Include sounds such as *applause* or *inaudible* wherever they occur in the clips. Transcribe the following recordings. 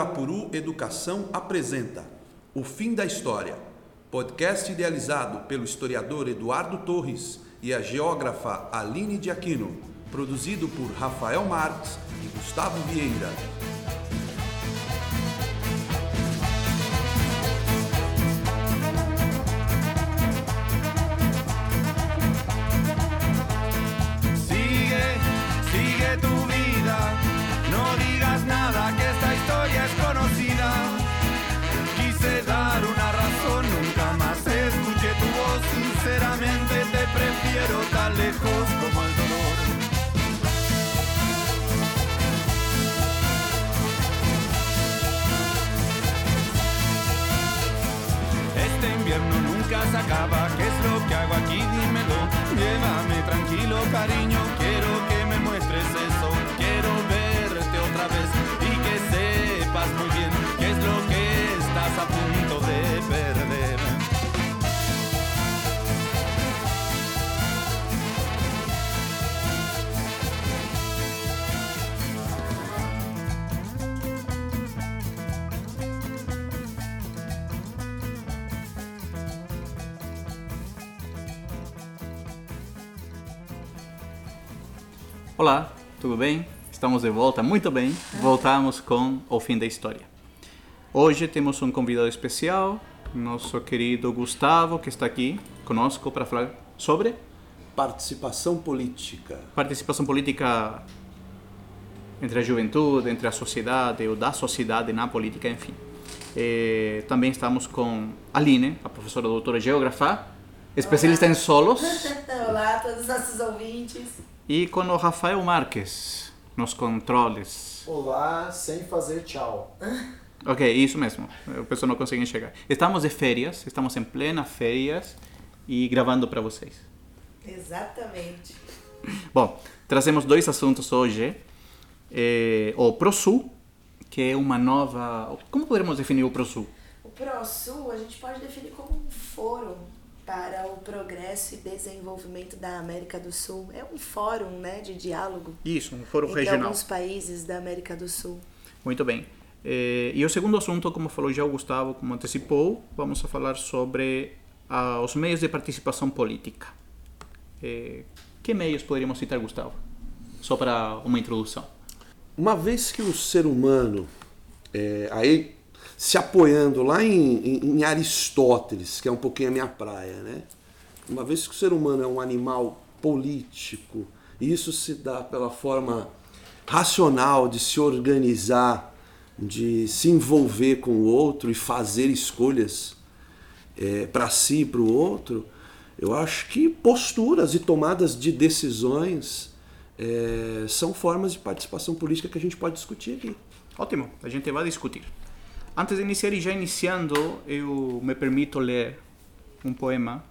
Irapuru Educação apresenta O Fim da História, podcast idealizado pelo historiador Eduardo Torres e a geógrafa Aline de Aquino, produzido por Rafael Marques e Gustavo Vieira. Tranquilo Olá, tudo bem? Estamos de volta, muito bem. Voltamos com o fim da história. Hoje temos um convidado especial, nosso querido Gustavo, que está aqui conosco para falar sobre Participação política. participação política entre a juventude, entre a sociedade ou da sociedade na política, enfim. Eh, também estamos com Aline, a professora doutora geógrafa, especialista em solos. *laughs* Olá a todos os nossos ouvintes. E com o Rafael Marques, nos controles. Olá, sem fazer tchau. Ok, isso mesmo. O pessoal não consegue enxergar. Estamos de férias, estamos em plena férias e gravando para vocês. Exatamente. Bom, trazemos dois assuntos hoje. Eh, o ProSul, que é uma nova... Como poderíamos definir o ProSul? O ProSul a gente pode definir como um fórum para o progresso e desenvolvimento da América do Sul. É um fórum né, de diálogo Isso, um fórum entre regional. alguns países da América do Sul. Muito bem. Eh, e o segundo assunto, como falou já o Gustavo, como antecipou, vamos a falar sobre ah, os meios de participação política. Eh, que meios poderíamos citar, Gustavo? Só para uma introdução. Uma vez que o ser humano, é, aí se apoiando lá em, em- em Aristóteles, que é um pouquinho a minha praia, né? Uma vez que o ser humano é um animal político, e isso se dá pela forma racional de se organizar, de se envolver com o outro e fazer escolhas para si e para o outro, eu acho que posturas e tomadas de decisões é, são formas de participação política que a gente pode discutir aqui. Ótimo, a gente vai discutir. Antes de iniciar e já iniciando, eu me permito ler um poema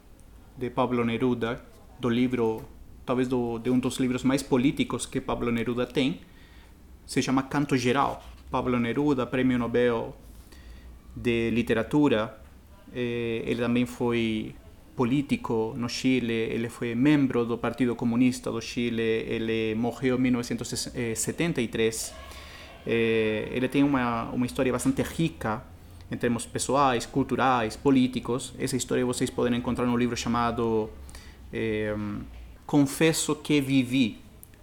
de Pablo Neruda, do livro, talvez do, de um dos livros mais políticos que Pablo Neruda tem. Se chama Canto Geral. Pablo Neruda, Prêmio Nobel de Literatura. Eh, ele também foi político no Chile, ele foi membro do Partido Comunista do Chile, ele morreu em 1973. Eh, ele tem uma, uma história bastante rica em termos pessoais, culturais, políticos. Essa história vocês podem encontrar no livro chamado eh, Confesso que Vivi,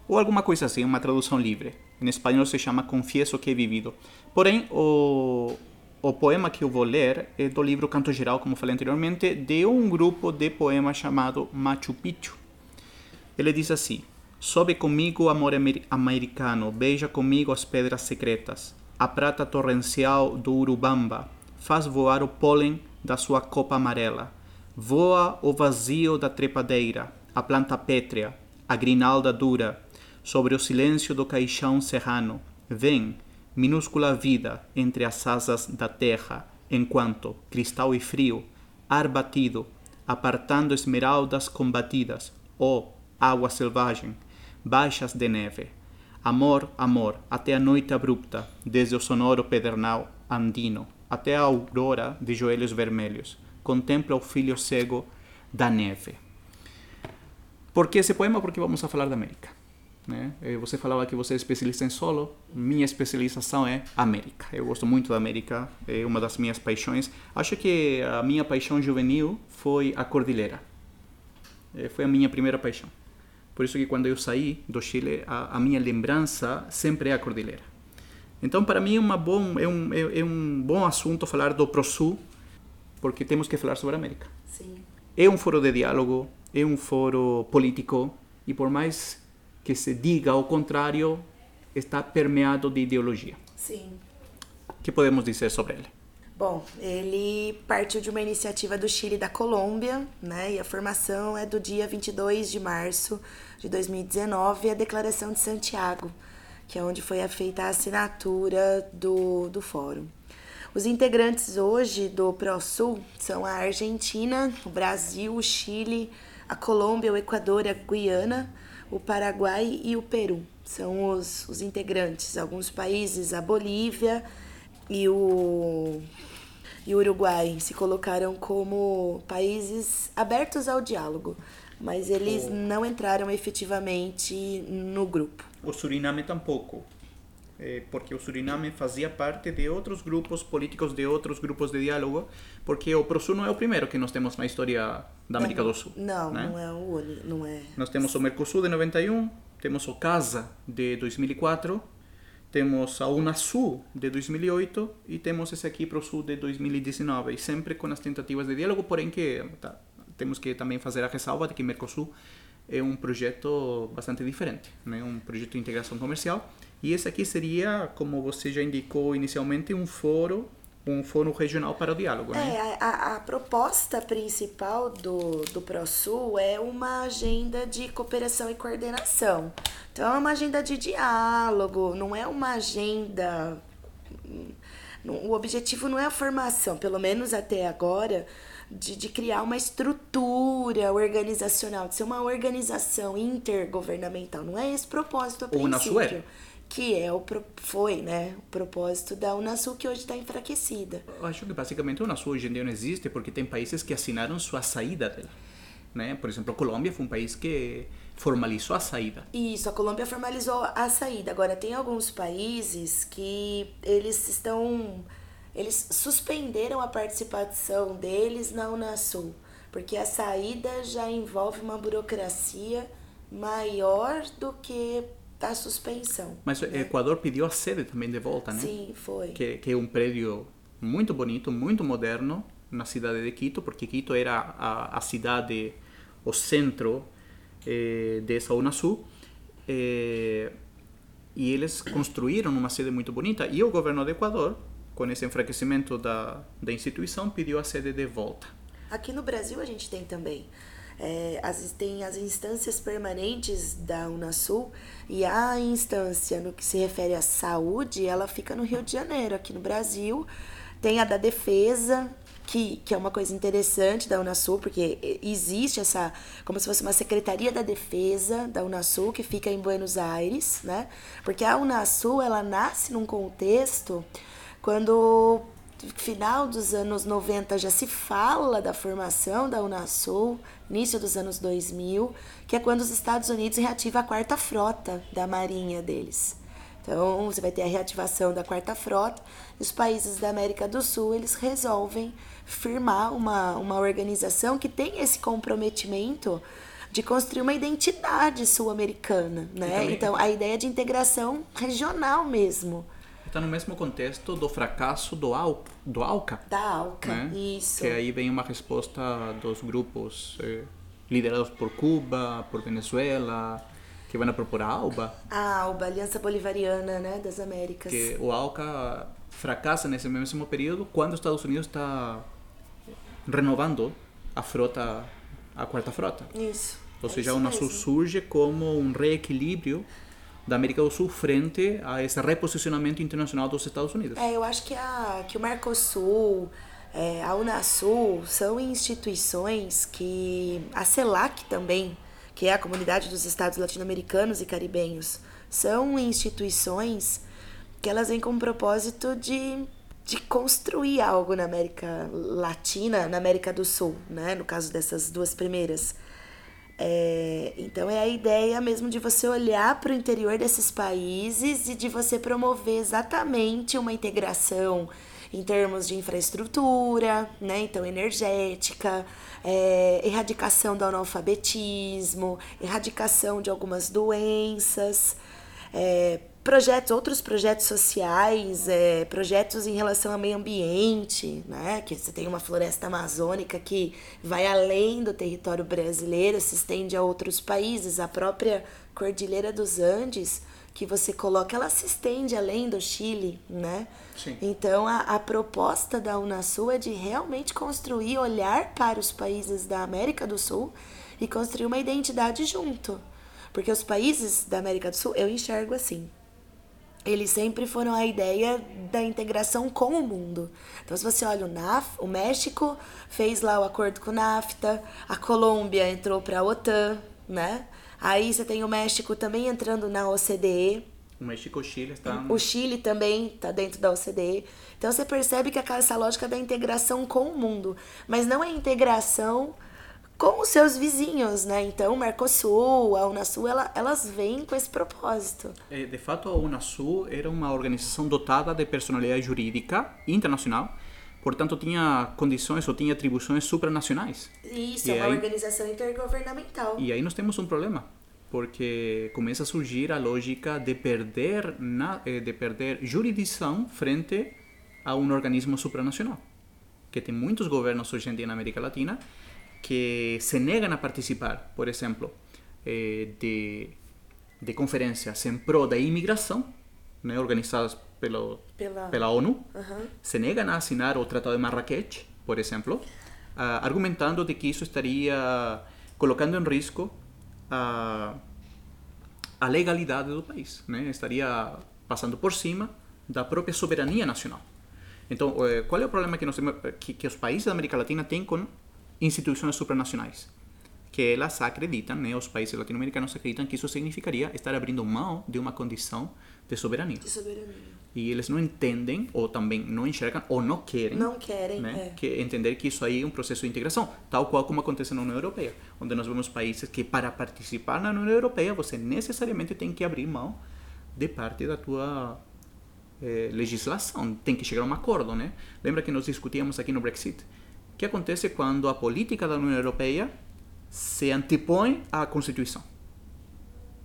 ou alguma coisa assim, uma tradução livre. Em espanhol se chama Confieso que he vivido. Porém, o, o poema que eu vou ler é do livro Canto Geral, como falei anteriormente, de um grupo de poemas chamado Machu Picchu. Ele diz assim: Sobe comigo, amor amer- americano, beija comigo as pedras secretas. A prata torrencial do Urubamba. Faz voar o pólen da sua copa amarela. Voa o vazio da trepadeira, a planta pétrea, a grinalda dura, sobre o silêncio do caixão serrano. Vem, minúscula vida entre as asas da terra, enquanto, cristal e frio, ar batido, apartando esmeraldas combatidas, ó água selvagem, baixas de neve. Amor, amor, até a noite abrupta, desde o sonoro pedernal andino, até a aurora de joelhos vermelhos, contempla o filho cego da neve. Por que esse poema? Porque vamos a falar da América. Né? Eh, Você falava que você é especialista em solo. Minha especialização é América. Eu gosto muito da América, é uma das minhas paixões. Acho que a minha paixão juvenil foi a cordilheira. Eh, Foi a minha primeira paixão. Por isso que quando eu saí do Chile, a, a minha lembrança sempre é a cordilheira. Então, para mim, é, uma bom, é, um, é, é um bom assunto falar do ProSul, porque temos que falar sobre a América. Sim. É um foro de diálogo, é um foro político, e por mais que se diga o contrário, está permeado de ideologia. Sim. O que podemos dizer sobre ele? Bom, ele partiu de uma iniciativa do Chile e da Colômbia, né? E a formação é do dia 22 de março de 2019, a Declaração de Santiago, que é onde foi feita a assinatura do, do fórum. Os integrantes hoje do ProSul são a Argentina, o Brasil, o Chile, a Colômbia, o Equador, a Guiana, o Paraguai e o Peru. São os, os integrantes. Alguns países, a Bolívia e o, e o Uruguai se colocaram como países abertos ao diálogo, mas eles não entraram efetivamente no grupo. O Suriname tampouco, eh, porque o Suriname fazia parte de outros grupos políticos, de outros grupos de diálogo, porque o ProSul não é o primeiro que nós temos na história da América do Sul. Não, né? não é o único, não é. Nós temos o Mercosul de 91, temos o CASA de 2004, temos a Unasul de 2008 e temos esse aqui ProSul de 2019, e sempre com as tentativas de diálogo, porém que tá, temos que também fazer a ressalva de que Mercosul é um projeto bastante diferente, né? um projeto de integração comercial, e esse aqui seria, como você já indicou inicialmente, um foro, um foro regional para o diálogo, né? É, a, a- a proposta principal do, do ProSul é uma agenda de cooperação e coordenação. Então, é uma agenda de diálogo, não é uma agenda. hum, O objetivo não é a formação, pelo menos até agora, de, de criar uma estrutura organizacional, de ser uma organização intergovernamental. Não é esse propósito a é? princípio. Que é o, pro- foi, né, o propósito da Unasul, que hoje está enfraquecida. Eu acho que basicamente o Unasul hoje em dia não existe porque tem países que assinaram sua saída dela. Né? Por exemplo, a Colômbia foi um país que formalizou a saída. Isso, a Colômbia formalizou a saída. Agora, tem alguns países que eles estão. Eles suspenderam a participação deles na Unasul, porque a saída já envolve uma burocracia maior do que a suspensão. Mas o Equador pediu a sede também de volta, né? Sim, foi. Que, que é um prédio muito bonito, muito moderno na cidade de Quito, porque Quito era a, a cidade, o centro eh, dessa Unasul. Eh, e eles construíram uma sede muito bonita. E o governo do Equador, com esse enfraquecimento da, da instituição, pediu a sede de volta. Aqui no Brasil a gente tem também. É, as, tem as instâncias permanentes da Unasul e a instância no que se refere à saúde, ela fica no Rio de Janeiro, aqui no Brasil. Tem a da defesa, que, que é uma coisa interessante da Unasul, porque existe essa, como se fosse uma secretaria da defesa da Unasul, que fica em Buenos Aires, né? Porque a Unasul, ela nasce num contexto quando final dos anos 90 já se fala da formação da Unasul, início dos anos 2000, que é quando os Estados Unidos reativam a quarta frota da marinha deles. Então, você vai ter a reativação da quarta frota, e os países da América do Sul, eles resolvem firmar uma, uma organização que tem esse comprometimento de construir uma identidade sul-americana, né? Então, a ideia de integração regional mesmo, Está no mesmo contexto do fracasso do, Al, do ALCA. da ALCA. né? Isso. Que aí vem uma resposta dos grupos eh, liderados por Cuba, por Venezuela, que vão propor a ALBA, A ALBA, Aliança Bolivariana, né, das Américas. que o ALCA fracassa nesse mesmo período quando os Estados Unidos está renovando a frota, a quarta frota. Isso. Ou é seja, isso o mesmo. surge como um reequilíbrio da América do Sul frente a esse reposicionamento internacional dos Estados Unidos. É, eu acho que, a, que o Mercosul, é, a Unasul são instituições que. A CELAC também, que é a Comunidade dos Estados Latino-Americanos e Caribenhos, são instituições que elas vêm com o propósito de, de construir algo na América Latina, na América do Sul, né? No caso dessas duas primeiras. É, então é a ideia mesmo de você olhar para o interior desses países e de você promover exatamente uma integração em termos de infraestrutura, né? Então energética, é, erradicação do analfabetismo, erradicação de algumas doenças, é, projetos, outros projetos sociais, é, projetos em relação ao meio ambiente, né? Que você tem uma floresta amazônica que vai além do território brasileiro, se estende a outros países, a própria Cordilheira dos Andes, que você coloca, ela se estende além do Chile, né? Sim. Então a, a proposta da Unasul é de realmente construir, olhar para os países da América do Sul e construir uma identidade junto. Porque os países da América do Sul, eu enxergo assim, eles sempre foram a ideia da integração com o mundo. Então, se você olha o NAF, o México fez lá o acordo com o NAFTA, a Colômbia entrou para a OTAN, né? Aí você tem o México também entrando na OCDE, O México e o Chile estão... o Chile também está dentro da OCDE. Então você percebe que aquela- essa lógica da integração com o mundo, mas não é integração com os seus vizinhos, né? Então, o Mercosul, a Unasul, ela, elas vêm com esse propósito. Eh, De fato, a Unasul era uma organização dotada de personalidade jurídica internacional, portanto tinha condições ou tinha atribuições supranacionais. Isso, E é uma aí- organização intergovernamental. E aí nós temos um problema, porque começa a surgir a lógica de perder, na, eh, de perder jurisdição frente a um organismo supranacional. Que tem muitos governos hoje em dia na América Latina que se negam a participar, por exemplo, eh, de, de conferências em prol da imigração, né, organizadas pelo, Pela- pela ONU, Aham. se negam a assinar o Tratado de Marrakech, por exemplo, ah, argumentando de que isso estaria colocando em risco a, a legalidade do país, né? estaria passando por cima da própria soberania nacional. Então, qual é o problema que, nós que, que os países da América Latina têm com instituições supranacionais? Que elas acreditam, né, os países latino-americanos acreditam que isso significaria estar abrindo mão de uma condição de soberania. De soberania. E eles não entendem, ou também não enxergam, ou não querem, Não querem, né, é. que entender que isso aí é um processo de integração, tal qual como acontece na União Europeia, onde nós vemos países que para participar na União Europeia você necessariamente tem que abrir mão de parte da tua eh, legislação, tem que chegar a um acordo, né? Lembra que nós discutíamos aqui no Brexit? O que acontece quando a política da União Europeia se antepõe à Constituição?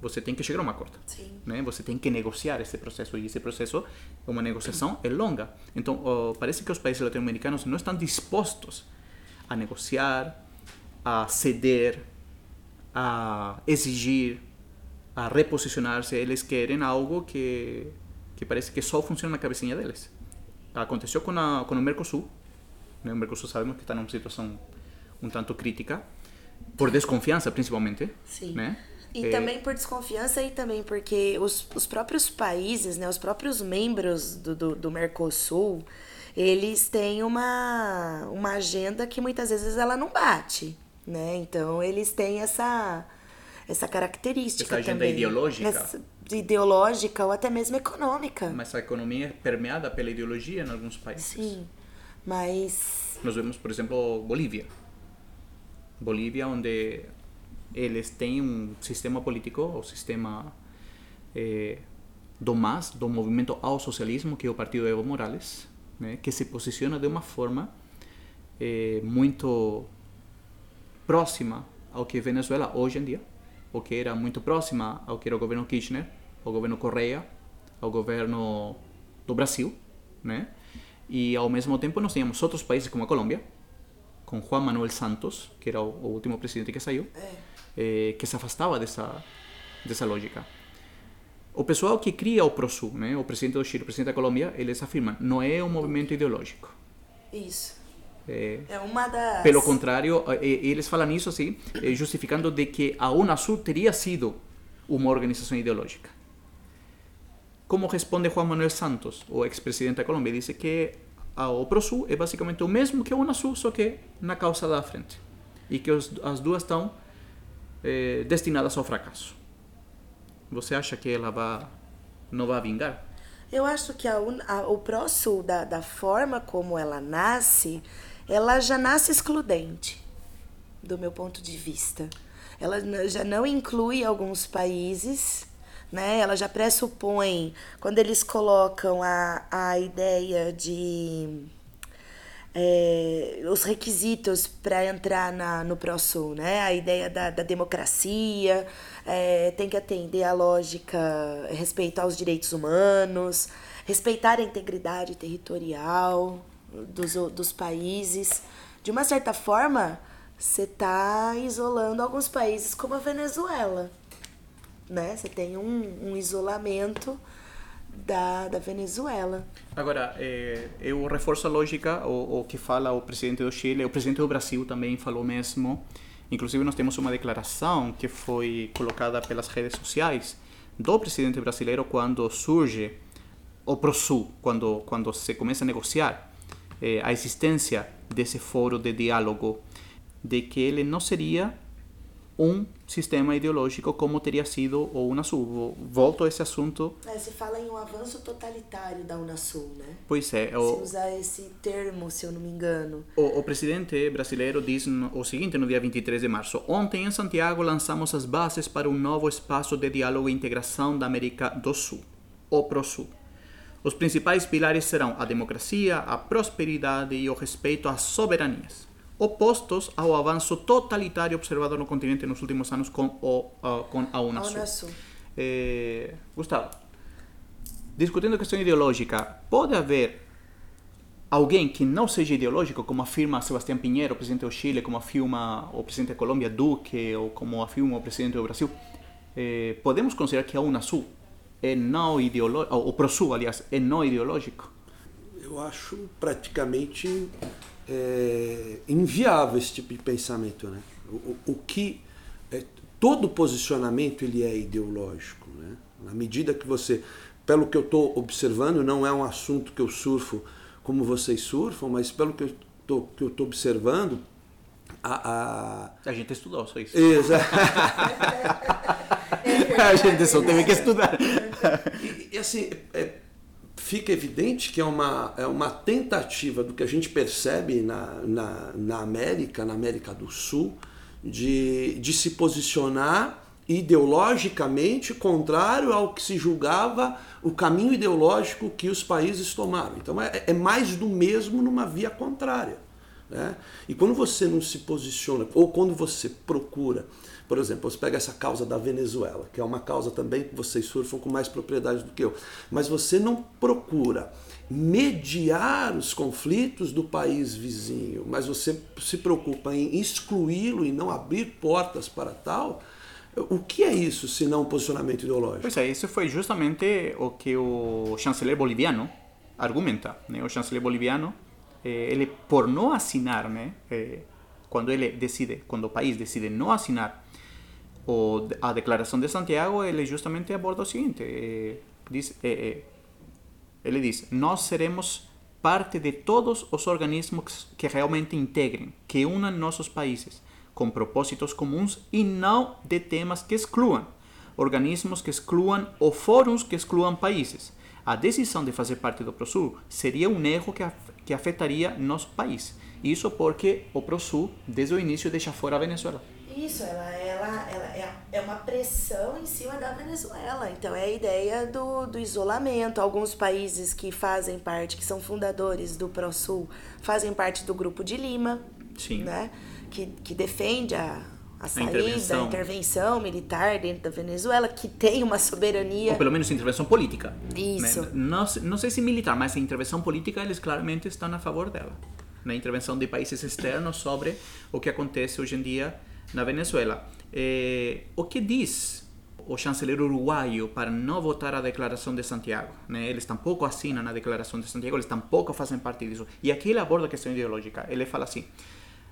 Você tem que chegar a um acordo Sim. né? Você tem que negociar esse processo e esse processo uma negociação é longa. Então, parece que os países latino-americanos não estão dispostos a negociar, a ceder, a exigir, a reposicionar-se. Eles querem algo que que parece que só funciona na cabecinha deles. Aconteceu com a com o Mercosul. Né? O Mercosul sabemos que está numa situação um tanto crítica por desconfiança, principalmente. Sim. Né? E Eh, também por desconfiança e também porque os, os próprios países, né, os próprios membros do, do, do Mercosul, eles têm uma, uma agenda que muitas vezes ela não bate, né? Então eles têm essa, essa característica Essa agenda também. ideológica. Essa- ideológica ou até mesmo econômica. Mas a economia é permeada pela ideologia em alguns países. Sim, mas... Nós vemos, por exemplo, Bolívia. Bolívia, onde eles têm um sistema político, o sistema eh, do MAS, do movimento ao socialismo, que é o partido Evo Morales, né, que se posiciona de uma forma eh, muito próxima ao que é Venezuela hoje em dia, ou que era muito próxima ao que era o governo Kirchner, ao governo Correa, ao governo do Brasil, né? E ao mesmo tempo nós tínhamos outros países como a Colômbia, com Juan Manuel Santos, que era o último presidente que saiu, eh, que se afastava dessa dessa lógica. O pessoal que cria o PROSUR, né, o presidente do Chile, o presidente da Colômbia, eles afirmam, não é um movimento ideológico. Isso. É, É uma das... pelo contrário, eh, eh, eles falam isso assim, eh, justificando de que a Unasul teria sido uma organização ideológica. Como responde Juan Manuel Santos, o ex-presidente da Colômbia? Diz que o PROSUR é basicamente o mesmo que a Unasul, só que na causa da frente. E que os, as duas estão eh, destinadas ao fracasso. Você acha que ela não vai vingar? Eu acho que a, a- o ProSul, da, da forma como ela nasce, ela já nasce excludente, do meu ponto de vista. ela já não inclui alguns países, né? Ela já pressupõe, quando eles colocam a, a ideia de é, os requisitos para entrar na, no ProSul, né? A ideia da, da democracia, é, tem que atender à lógica respeito aos direitos humanos, respeitar a integridade territorial dos, dos países. De uma certa forma, você está isolando alguns países como a Venezuela, né? Você tem um, um isolamento da, da Venezuela. Agora, eh, eu reforço a lógica, o, o que fala o presidente do Chile, o presidente do Brasil também falou mesmo. Inclusive, nós temos uma declaração que foi colocada pelas redes sociais do presidente brasileiro quando surge o ProSul, quando, quando se começa a negociar eh, a existência desse foro de diálogo, de que ele não seria um sistema ideológico como teria sido o Unasul. Volto a esse assunto, É, se fala em um avanço totalitário da Unasul, né? pois é, Se o, usar esse termo, se eu não me engano. O, o presidente brasileiro diz o seguinte no dia 23 de março: Ontem em Santiago lançamos as bases para um novo espaço de diálogo e integração da América do Sul, o ProSul. Os principais pilares serão a democracia, a prosperidade e o respeito às soberanias, opostos ao avanço totalitário observado no continente nos últimos anos com, o, ah, com a A Unasul. Unasul. Eh, Gustavo, discutindo a questão ideológica, pode haver alguém que não seja ideológico, como afirma Sebastião Pinheiro, presidente do Chile, como afirma o presidente da Colômbia, Duque, ou como afirma o presidente do Brasil, eh, podemos considerar que a Unasul é não ideológico, o ProSul, aliás, é não ideológico? Eu acho praticamente é, inviável esse tipo de pensamento, né? O, o- o que é, todo posicionamento ele é ideológico, né? Na medida que você, pelo que eu estou observando, não é um assunto que eu surfo como vocês surfam, mas pelo que eu tô, que eu estou observando, a, a A gente estudou só isso. Exa- *laughs* *laughs* a gente só teve que estudar. *laughs* E, e, assim, é, fica evidente que é uma, é uma tentativa do que a gente percebe na, na, na América, na América do Sul, de, de se posicionar ideologicamente contrário ao que se julgava o caminho ideológico que os países tomaram. Então é, é mais do mesmo numa via contrária. Né? E quando você não se posiciona, ou quando você procura, por exemplo, você pega essa causa da Venezuela, que é uma causa também que vocês surfam com mais propriedade do que eu, mas você não procura mediar os conflitos do país vizinho, mas você se preocupa em excluí-lo e não abrir portas para tal, o que é isso se não um posicionamento ideológico? Pois é, isso foi justamente o que o chanceler boliviano argumenta. Né? O chanceler boliviano, eh, ele por não assinar, né? eh, quando ele decide, quando o país decide não assinar o, a declaração de Santiago, ele justamente aborda o seguinte: eh, diz, eh, eh, ele diz: nós seremos parte de todos os organismos que realmente integrem, que unam nossos países com propósitos comuns e não de temas que excluam. Organismos que excluam ou fóruns que excluam países. A decisão de fazer parte do ProSul seria um erro que, que afetaria nosso país. Isso porque o ProSul, desde o início, deixa fora a Venezuela. Isso, ela, ela, ela é, é uma pressão em cima da Venezuela. Então é a ideia do, do isolamento. Alguns países que fazem parte, que são fundadores do ProSul, fazem parte do grupo de Lima, Sim. né? Que, que defende a, a saída, a intervenção. intervenção. militar dentro da Venezuela, que tem uma soberania. Ou pelo menos intervenção política. Isso. Né? Não, se- não sei se militar, mas a intervenção política eles claramente estão a favor dela. Na intervenção de países externos sobre o que acontece hoje em dia na Venezuela. Eh, o que diz o chanceler uruguaio para não votar a declaração de Santiago? Né? Eles tampouco assinam a declaração de Santiago, eles tampouco fazem parte disso. E aqui ele aborda a questão ideológica. Ele fala assim: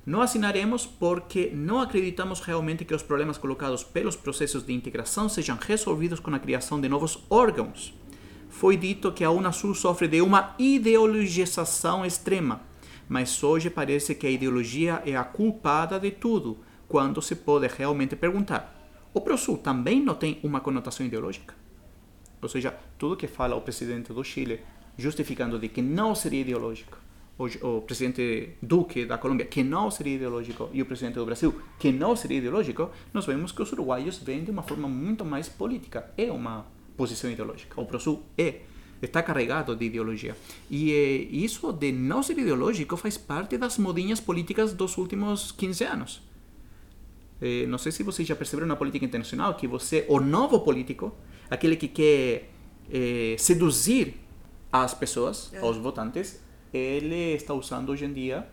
não assinaremos porque não acreditamos realmente que os problemas colocados pelos processos de integração sejam resolvidos com a criação de novos órgãos. Foi dito que a Unasul sofre de uma ideologização extrema, mas hoje parece que a ideologia é a culpada de tudo, quando se pode realmente perguntar: o ProSul também não tem uma conotação ideológica? Ou seja, tudo que fala o presidente do Chile, justificando de que não seria ideológico, o, o presidente Duque da Colômbia, que não seria ideológico, e o presidente do Brasil, que não seria ideológico, nós vemos que os uruguaios vêm de uma forma muito mais política. É uma posição ideológica. O ProSul é está carregado de ideologia. E eh, isso de não ser ideológico faz parte das modinhas políticas dos últimos 15 anos. Eh, não sei se vocês já perceberam na política internacional que você, o novo político, aquele que quer eh, seduzir as pessoas, os votantes, ele está usando hoje em dia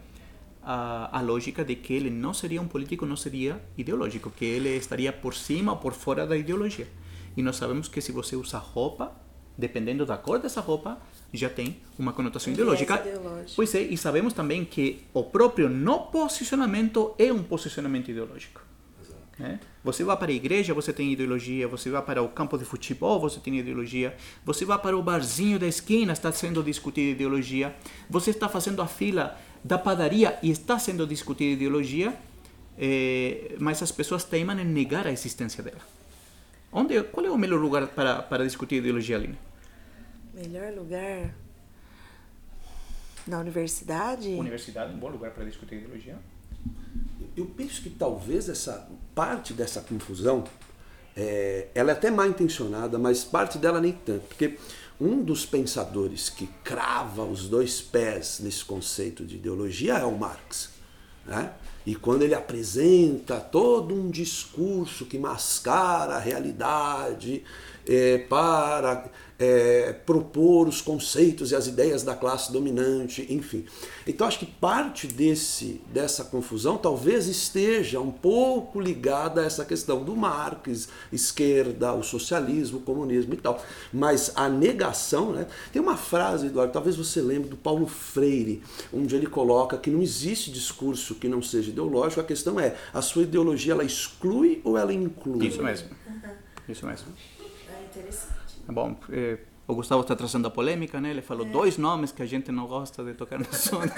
a, a lógica de que ele não seria um político, não seria ideológico, que ele estaria por cima ou por fora da ideologia. E nós sabemos que se você usa roupa, dependendo da cor dessa roupa, já tem uma conotação ideológica. ideológico. Pois é, e sabemos também que o próprio não posicionamento é um posicionamento ideológico. Né? Você vai para a igreja, você tem ideologia. Você vai para o campo de futebol, você tem ideologia. Você vai para o barzinho da esquina, está sendo discutida ideologia. Você está fazendo a fila da padaria e está sendo discutida ideologia. eh, mas as pessoas teimam em negar a existência dela. Onde, qual é o melhor lugar para, para discutir ideologia, Aline? Melhor lugar? Na universidade? Universidade, um bom lugar para discutir ideologia. Eu penso que talvez essa parte dessa confusão, é, ela é até mal intencionada, mas parte dela nem tanto, porque um dos pensadores que crava os dois pés nesse conceito de ideologia é o Marx, né? E quando ele apresenta todo um discurso que mascara a realidade é, para é, propor os conceitos e as ideias da classe dominante, enfim. Então acho que parte desse, dessa confusão talvez esteja um pouco ligada a essa questão do Marx, esquerda, o socialismo, o comunismo e tal. Mas a negação, né? Tem uma frase, Eduardo, talvez você lembre do Paulo Freire, onde ele coloca que não existe discurso que não seja ideológico, a questão é, a sua ideologia ela exclui ou ela inclui? Isso mesmo. Isso mesmo. É interessante. Bom, eh, o Gustavo está trazendo a polêmica, né? Ele falou dois nomes que a gente não gosta de tocar no som. *laughs*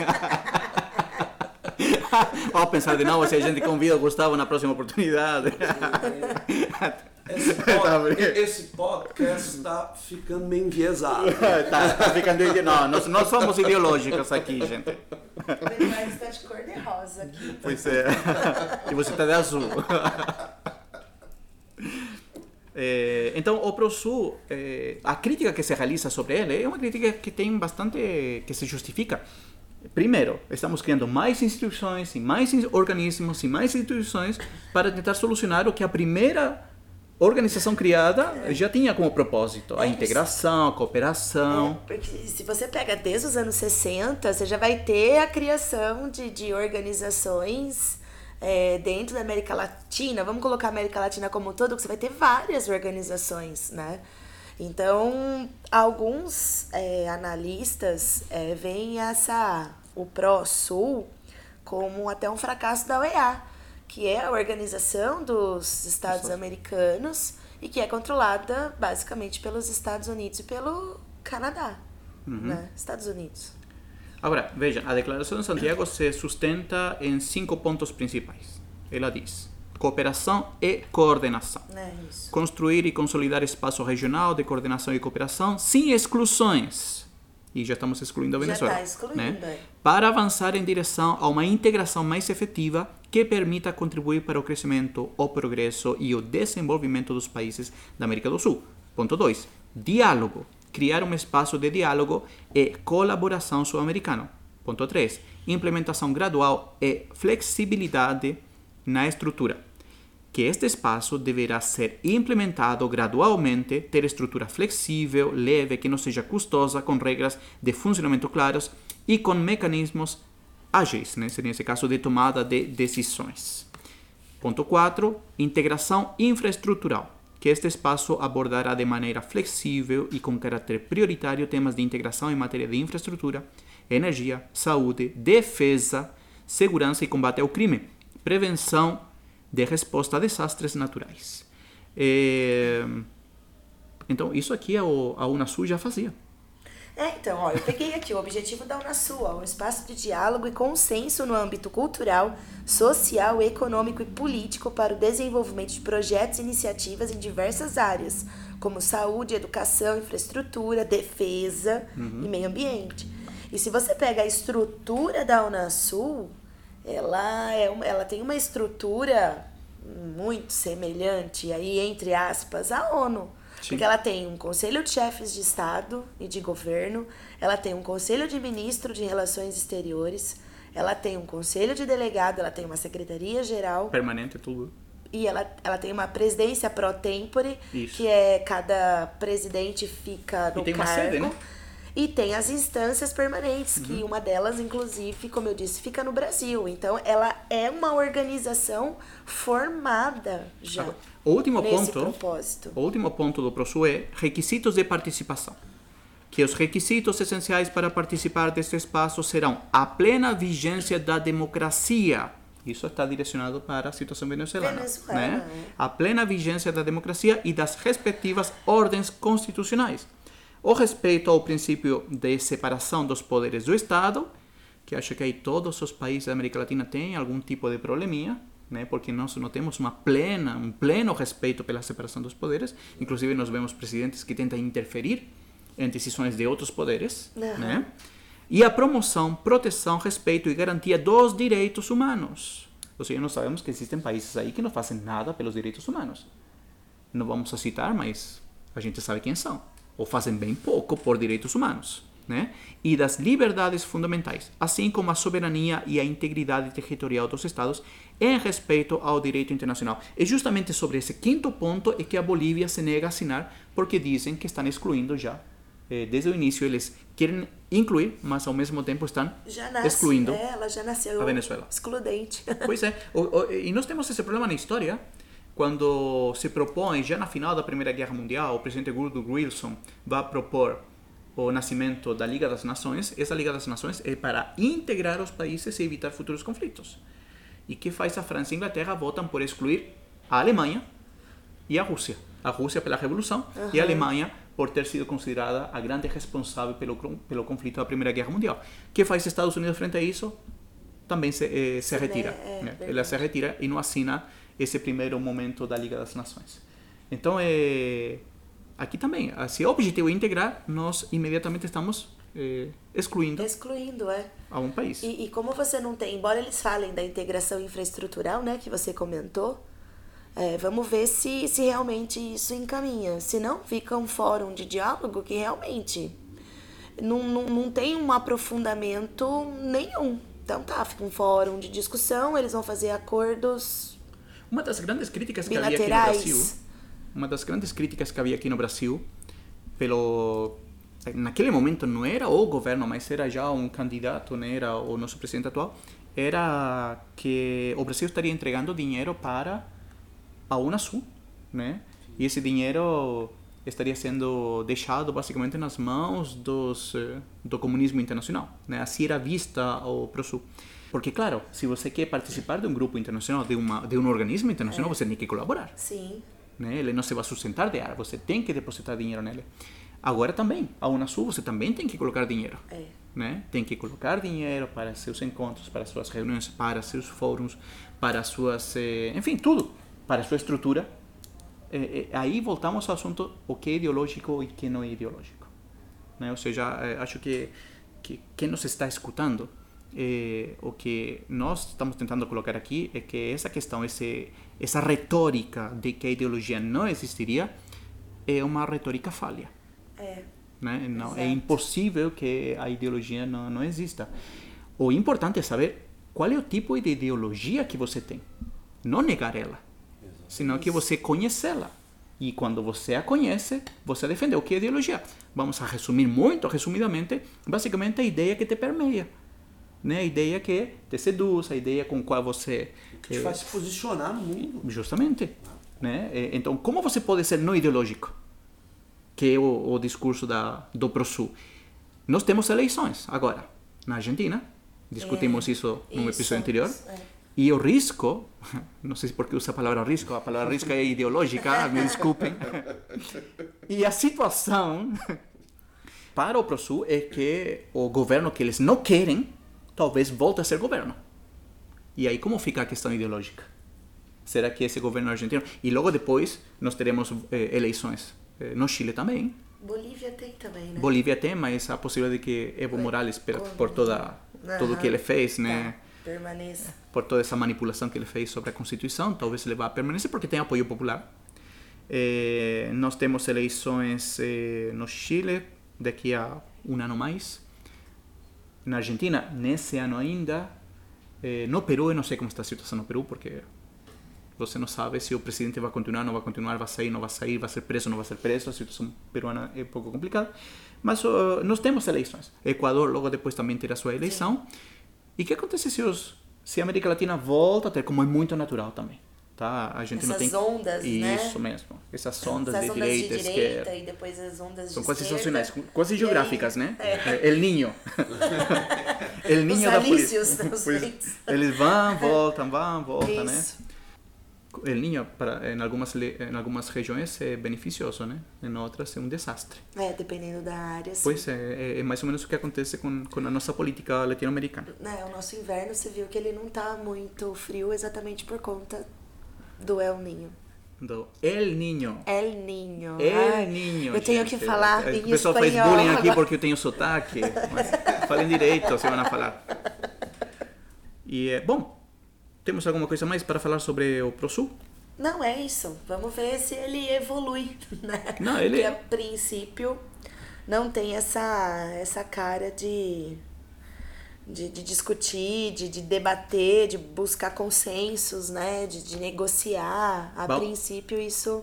Vamos pensar de novo se a gente convida o Gustavo na próxima oportunidade. Esse, *laughs* Tá pod- esse podcast está ficando meio enviesado. *laughs* tá, tá ficando ide- Não, nós não somos ideológicos aqui, gente. O Eduardo está de cor de rosa aqui. Pois é. E você está de azul. Eh, então, o ProSul, eh, a crítica que se realiza sobre ele é uma crítica que tem bastante. que se justifica. Primeiro, estamos criando mais instituições e mais organismos e mais instituições para tentar solucionar o que a primeira organização criada já tinha como propósito: a É, integração, a cooperação. É, porque se você pega desde os anos 60, você já vai ter a criação de, de organizações é, dentro da América Latina. Vamos colocar a América Latina como um todo, que você vai ter várias organizações, né? Então, alguns é, analistas é, veem essa, o Pró-Sul como até um fracasso da OEA, que é a Organização dos Estados Americanos e que é controlada basicamente pelos Estados Unidos e pelo Canadá, né? Estados Unidos. Agora, veja, a Declaração de Santiago se sustenta em cinco pontos principais. Ela diz: cooperação e coordenação. É isso. Construir e consolidar espaço regional de coordenação e cooperação sem exclusões. E já estamos excluindo a Já Venezuela. tá excluindo, né? é. Para avançar em direção a uma integração mais efetiva que permita contribuir para o crescimento, o progresso e o desenvolvimento dos países da América do Sul. Ponto 2. Diálogo. Criar um espaço de diálogo e colaboração sul-americano. Ponto 3. Implementação gradual e flexibilidade na estrutura que este espaço deverá ser implementado gradualmente, ter estrutura flexível, leve, que não seja custosa, com regras de funcionamento claras e com mecanismos ágeis, né? nesse caso de tomada de decisões. Ponto 4. Integração infraestrutural, que este espaço abordará de maneira flexível e com caráter prioritário temas de integração em matéria de infraestrutura, energia, saúde, defesa, segurança e combate ao crime, prevenção de resposta a desastres naturais. É, Então, isso aqui a a Unasul já fazia. É, então, ó, eu peguei aqui o objetivo da Unasul, ó, um espaço de diálogo e consenso no âmbito cultural, social, econômico e político para o desenvolvimento de projetos e iniciativas em diversas áreas, como saúde, educação, infraestrutura, defesa e meio ambiente. E se você pega a estrutura da Unasul, ela, é uma, ela tem uma estrutura muito semelhante, aí entre aspas, à ONU. Sim. Porque ela tem um conselho de chefes de Estado e de governo, ela tem um conselho de ministro de relações exteriores, ela tem um conselho de delegado, ela tem uma secretaria geral Permanente tudo. e ela, ela tem uma presidência pro tempore, Isso. que é cada presidente fica no tem uma cargo. sede, né? E tem as instâncias permanentes, Uhum. que uma delas, inclusive, como eu disse, fica no Brasil. Então, ela é uma organização formada já. Agora, último nesse ponto, propósito. último ponto do PROSU é requisitos de participação. Que os requisitos essenciais para participar deste espaço serão a plena vigência da democracia. Isso está direcionado para a situação venezuelana. Venezuela, né? é. A plena vigência da democracia e das respectivas ordens constitucionais. O respeito ao princípio de separação dos poderes do Estado, que acho que aí todos os países da América Latina têm algum tipo de probleminha, né? porque nós não temos uma plena, um pleno respeito pela separação dos poderes. Inclusive, nós vemos presidentes que tentam interferir em decisões de outros poderes. Aham. Né? E a promoção, proteção, respeito e garantia dos direitos humanos. Ou seja, nós sabemos que existem países aí que não fazem nada pelos direitos humanos. Não vamos a citar, mas a gente sabe quem são. Ou fazem bem pouco por direitos humanos. Né? E das liberdades fundamentais, assim como a soberania e a integridade territorial dos Estados em respeito ao direito internacional. É justamente sobre esse quinto ponto é que a Bolívia se nega a assinar, porque dizem que estão excluindo já. Eh, desde o início eles querem incluir, mas ao mesmo tempo estão nasce, excluindo. é, ela já nasceu a Venezuela. excludente. Pois é, e nós temos esse problema na história quando se propõe, já na final da Primeira Guerra Mundial, o presidente Woodrow Wilson vai propor o nascimento da Liga das Nações. Essa Liga das Nações é para integrar os países e evitar futuros conflitos. E que faz a França e a Inglaterra votam por excluir a Alemanha e a Rússia. A Rússia pela Revolução e a Alemanha por ter sido considerada a grande responsável pelo, pelo conflito da Primeira Guerra Mundial. Que faz Estados Unidos frente a isso? Também se, eh, se retira. é, né? verdade. Ela se retira e não assina esse primeiro momento da Liga das Nações. Então, é, aqui também, ah, se o objetivo é integrar, nós imediatamente estamos eh, excluindo Excluindo, é. a um país. E, e como você não tem, embora eles falem da integração infraestrutural, né, que você comentou, é, vamos ver se, se realmente isso encaminha. Se não, fica um fórum de diálogo que realmente não, não, não tem um aprofundamento nenhum. Então tá, fica um fórum de discussão, eles vão fazer acordos Uma das grandes críticas que havia aqui no. Brasil, uma das grandes críticas que havia aqui no Brasil, pelo naquele momento não era o governo, mas era já um candidato, né, era o nosso presidente atual, era que o Brasil estaria entregando dinheiro para a Unasul, né? E esse dinheiro estaria sendo deixado basicamente nas mãos dos eh, do comunismo internacional, né? Assim era vista o Prosul. Porque claro, se você quer participar de um grupo internacional, de uma de um organismo internacional, você tem que colaborar Sim. né? Ele não se vai sustentar de ar, você tem que depositar dinheiro nele. Agora também, a Unasul você também tem que colocar dinheiro, É. né? Tem que colocar dinheiro para seus encontros, para suas reuniões, para seus fóruns, para suas, eh, enfim, tudo, para sua estrutura. Eh, eh, aí voltamos ao assunto o que é ideológico e o que não é ideológico, né? Ou seja, acho que que quem nos está escutando eh, o que nós estamos tentando colocar aqui é que essa questão, esse, essa retórica de que a ideologia não existiria, é uma retórica falha. É. Né? Não, é Exato. impossível que a ideologia não, não exista. O importante é saber qual é o tipo de ideologia que você tem. Não negar ela, senão que você conhecê-la. E quando você a conhece, você defende o que é ideologia. Vamos a resumir muito resumidamente, basicamente a ideia que te permeia. Né? A ideia que te seduz, a ideia com qual você... Que te eh, faz se posicionar no mundo. Justamente. Né? Eh, Então, como você pode ser não ideológico? Que é o, o discurso da, do ProSul. Nós temos eleições agora, na Argentina. Discutimos É, isso num isso, episódio anterior. é. E o risco, *laughs* não sei por que usa a palavra risco, a palavra risco é ideológica, *laughs* me desculpem. E a situação *laughs* para o ProSul é que o governo que eles não querem, talvez volte a ser governo. E aí como fica a questão ideológica? Será que esse governo argentino... E logo depois nós teremos eh, eleições eh, no Chile também, Bolívia tem também, né? Bolívia tem, mas a possibilidade de que Evo Morales, per- por toda tudo que ele fez, né? Tá, permaneça. por toda essa manipulação que ele fez sobre a Constituição, talvez ele vá permanecer porque tem apoio popular. Eh, nós temos eleições eh, no Chile daqui a um ano mais. Na Argentina, nesse ano ainda. Eh, no Peru, eu não sei como está a situação no Peru, porque você não sabe se o presidente vai continuar, não vai continuar, vai sair, não vai sair, vai ser preso, não vai ser preso. A situação peruana é um pouco complicada. Mas uh, nós temos eleições. Equador logo depois também terá sua eleição. E o que acontece se, os, se a América Latina volta a ter, como é muito natural também? Tá? A gente não Essas tem... ondas, né? Isso mesmo. Essas ondas Essas de ondas direita, de direita esquerda. e depois as ondas São de quase esquerda. estacionais, quase E aí- geográficas, né? É. El Niño. *laughs* El Niño Os da alícios. Eles vão, voltam, vão, voltam, né? El Niño, para, em, algumas, em algumas regiões, é beneficioso, né? Em outras, é um desastre. É, dependendo da área. sim. Pois é, é, é mais ou menos o que acontece com, com a nossa política latino-americana. Né, o nosso inverno, você viu que ele não tá muito frio exatamente por conta do El Ninho. Do El Niño. El Ninho. El Ai, Niño. Eu tenho gente. que falar O em pessoal faz espanhol. bullying aqui porque eu tenho sotaque. Mas falem direito, se vão a falar. E, é, bom, temos alguma coisa mais para falar sobre o ProSul? Não é isso. Vamos ver se ele evolui, *laughs* né? Não, ele- Que a princípio não tem essa, essa cara de, de, de discutir, de, de debater, de buscar consensos, né? De, de negociar. A Bom. princípio, isso.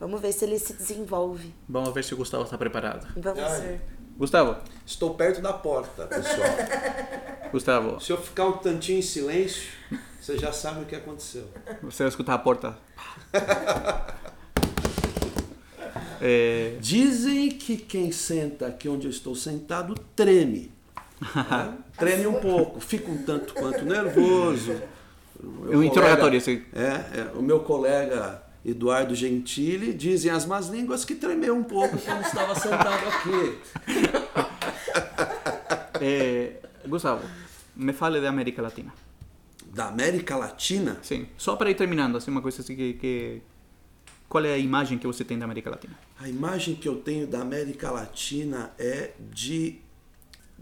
Vamos ver se ele se desenvolve. Vamos ver se o Gustavo está preparado. Vamos Ai. ver. Gustavo, Estou perto da porta, pessoal. *laughs* Gustavo, Se eu ficar um tantinho em silêncio, você já sabe o que aconteceu. você vai escutar a porta. *laughs* É, Dizem que quem senta aqui onde eu estou sentado treme. *laughs* né? Treme um pouco, fica um tanto quanto nervoso. O É um interrogatório esse. É, é, o meu colega Eduardo Gentili dizem as más línguas que tremeu um pouco quando estava sentado aqui. *laughs* é, Gustavo, me fale da América Latina. Da América Latina, Sim, só para ir terminando, assim, uma coisa assim que, que... Qual é a imagem que você tem da América Latina? a imagem que eu tenho da América Latina é de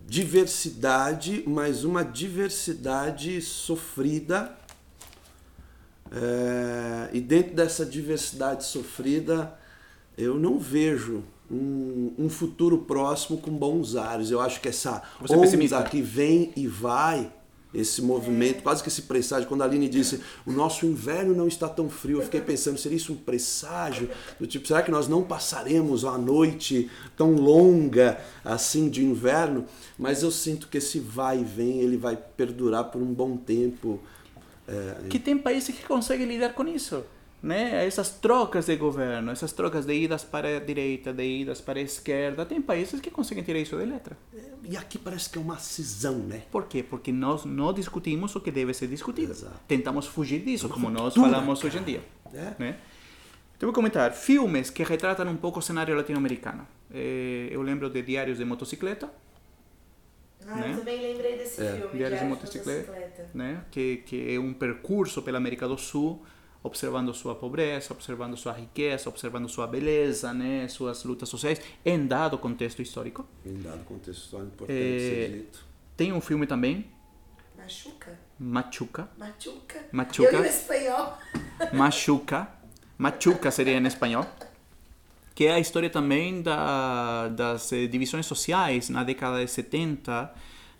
diversidade, mas uma diversidade sofrida. É, e dentro dessa diversidade sofrida, eu não vejo um, um futuro próximo com bons ares. Eu acho que essa Você é onda que vem e vai, esse movimento, quase que esse presságio, quando a Aline disse o nosso inverno não está tão frio, eu fiquei pensando, seria isso um presságio? Do tipo, será que nós não passaremos uma noite tão longa assim de inverno? Mas eu sinto que esse vai e vem, ele vai perdurar por um bom tempo. É, Que tem países que conseguem lidar com isso, né? Essas trocas de governo, essas trocas de idas para a direita, de idas para a esquerda, tem países que conseguem tirar isso de letra. e aqui parece que é uma cisão, né? Por quê? Porque nós não discutimos o que deve ser discutido. Exato. Tentamos fugir disso, como nós falamos hoje em dia. É. Né? Então, vou comentar filmes que retratam um pouco o cenário latino-americano. Eh, eu lembro de Diários de Motocicleta, Ah, Né? eu também lembrei desse filme. Diários de Diário de Motocicleta, Motocicleta. né? que, que é um percurso pela América do Sul, observando sua pobreza, observando sua riqueza, observando sua beleza, né? suas lutas sociais, em dado contexto histórico. Em dado contexto histórico importante É, ser dito. Tem um filme também, Machuca? Machuca, Machuca? Machuca. Eu e o espanhol. *laughs* Machuca, Machuca seria em espanhol, que é a história também da, das eh, divisões sociais na década de 70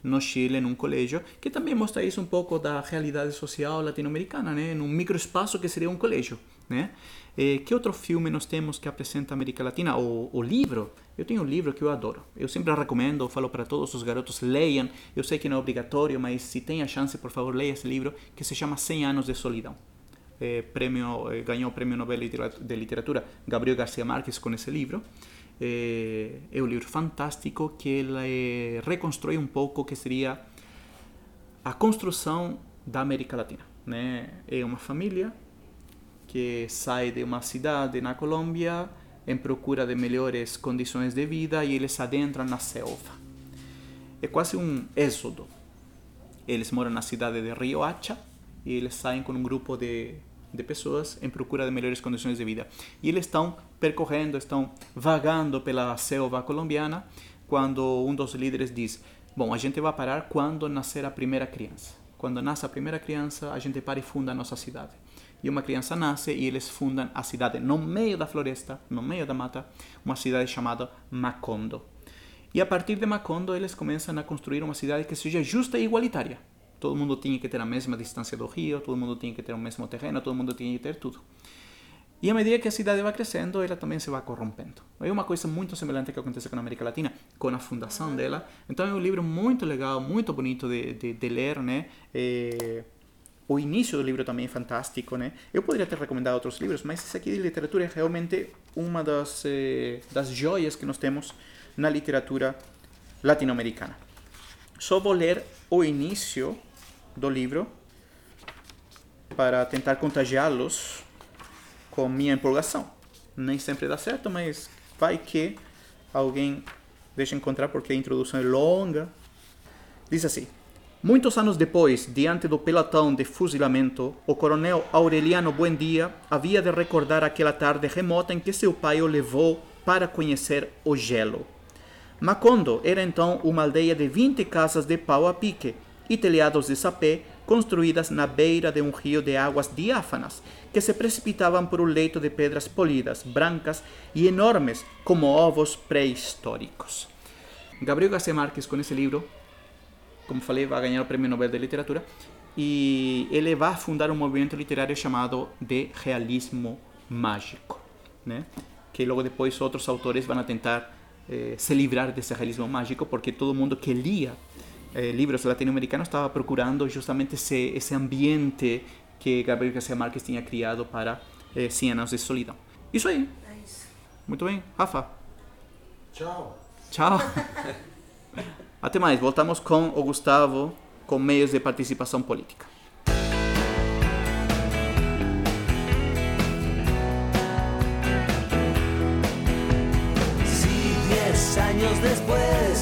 no Chile, num colégio, que também mostra isso um pouco da realidade social latino-americana, né? num microespaço que seria um colégio. Né? Eh, que outro filme nós temos que apresenta a América Latina? O, o livro, eu tenho um livro que eu adoro. Eu sempre recomendo, falo para todos os garotos, leiam. Eu sei que não é obrigatório, mas se tem a chance, por favor, leia esse livro, que se chama 100 anos de solidão eh, premio, eh, ganhou o Prêmio Nobel de Literatura Gabriel Garcia Marques com esse livro. Eh, é um livro fantástico que ele reconstrói um pouco o que seria a construção da América Latina. Né? É uma família que sai de uma cidade na Colômbia em procura de melhores condições de vida e eles adentram na selva. É quase um êxodo. Eles moram na cidade de Rio Hacha e eles saem com um grupo de de pessoas em procura de melhores condições de vida. E eles estão percorrendo, estão vagando pela selva colombiana, quando um dos líderes diz: Bom, a gente vai parar quando nascer a primeira criança. Quando nasce a primeira criança, a gente para e funda a nossa cidade. E uma criança nasce e eles fundam a cidade no meio da floresta, no meio da mata, uma cidade chamada Macondo. E a partir de Macondo, eles começam a construir uma cidade que seja justa e igualitária. Todo mundo tinha que ter a mesma distância do rio, todo mundo tinha que ter o mesmo terreno, todo mundo tinha que ter tudo. E à medida que a cidade vai crescendo, ela também se vai corrompendo. É uma coisa muito semelhante que acontece com a América Latina, com a fundação dela. Então é um livro muito legal, muito bonito de, de, de ler, né? É... O início do livro também é fantástico, né? Eu poderia ter recomendado outros livros, mas esse aqui de literatura é realmente uma das, eh, das joias que nós temos na literatura latino-americana. Só vou ler o início do livro para tentar contagiá-los com minha empolgação. Nem sempre dá certo, mas vai que alguém deixa encontrar porque a introdução é longa. Diz assim: Muitos anos depois, diante do pelotão de fuzilamento, o coronel Aureliano Buendia havia de recordar aquela tarde remota em que seu pai o levou para conhecer o gelo. Macondo era então uma aldeia de 20 casas de pau a pique e telhados de sapé construídas na beira de um rio de águas diáfanas que se precipitavam por um leito de pedras polidas, brancas e enormes como ovos pré-históricos. Gabriel García Márquez, com esse livro, como falei, vai ganhar o Prêmio Nobel de Literatura e ele vai fundar um movimento literário chamado de realismo mágico, né? que logo depois outros autores vão tentar eh, se livrar desse realismo mágico porque todo mundo que lia eh, livros latino-americanos estava procurando justamente esse, esse ambiente que Gabriel Garcia Marques tinha criado para eh, 100 anos de solidão. Isso aí. É isso. Muito bem. Rafa, Tchau. tchau. *laughs* Até mais. Voltamos com o Gustavo com meios de participação política. Años después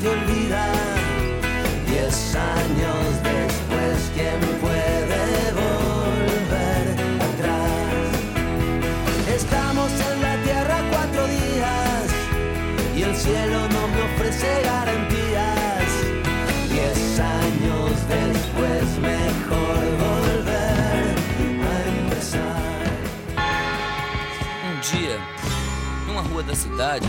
te olvida. Diez años después, ¿quién puede volver atrás? Estamos en la tierra cuatro días y el cielo no me ofrece garantías. Diez años después, mejor volver a empezar. Um dia, numa rua da cidade,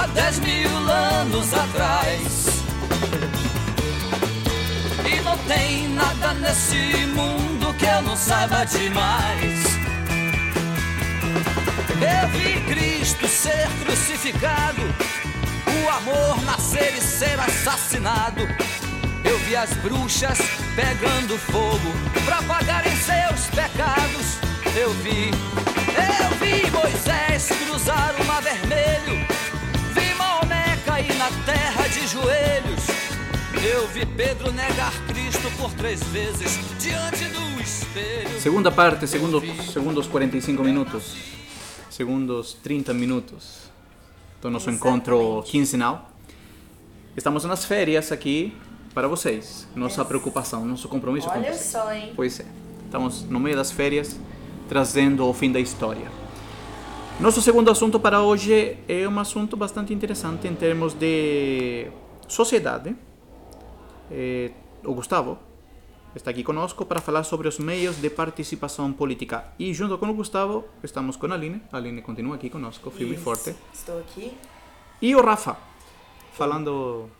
há dez mil anos atrás. E não tem nada nesse mundo que eu não saiba demais. Eu vi Cristo ser crucificado, o amor nascer e ser assassinado. Eu vi as bruxas pegando fogo pra pagarem seus pecados. Eu vi, eu vi Moisés cruzar o mar vermelho. Terra de joelhos. Eu vi Pedro negar Cristo por três vezes diante do espelho. Segunda parte, segundo, segundos 45 minutos. Segundos 30 minutos do nosso encontro quinzenal. Estamos nas férias aqui para vocês. Nossa preocupação, nosso compromisso com Olha vocês. só, hein? Pois é. Estamos no meio das férias, trazendo o fim da história. Nosso segundo assunto para hoje é um assunto bastante interessante em termos de sociedade. Eh, o Gustavo está aqui conosco para falar sobre os meios de participação política. E junto com o Gustavo, estamos com a Aline. A Aline continua aqui conosco, firme e forte. Estou aqui. E o Rafa, falando,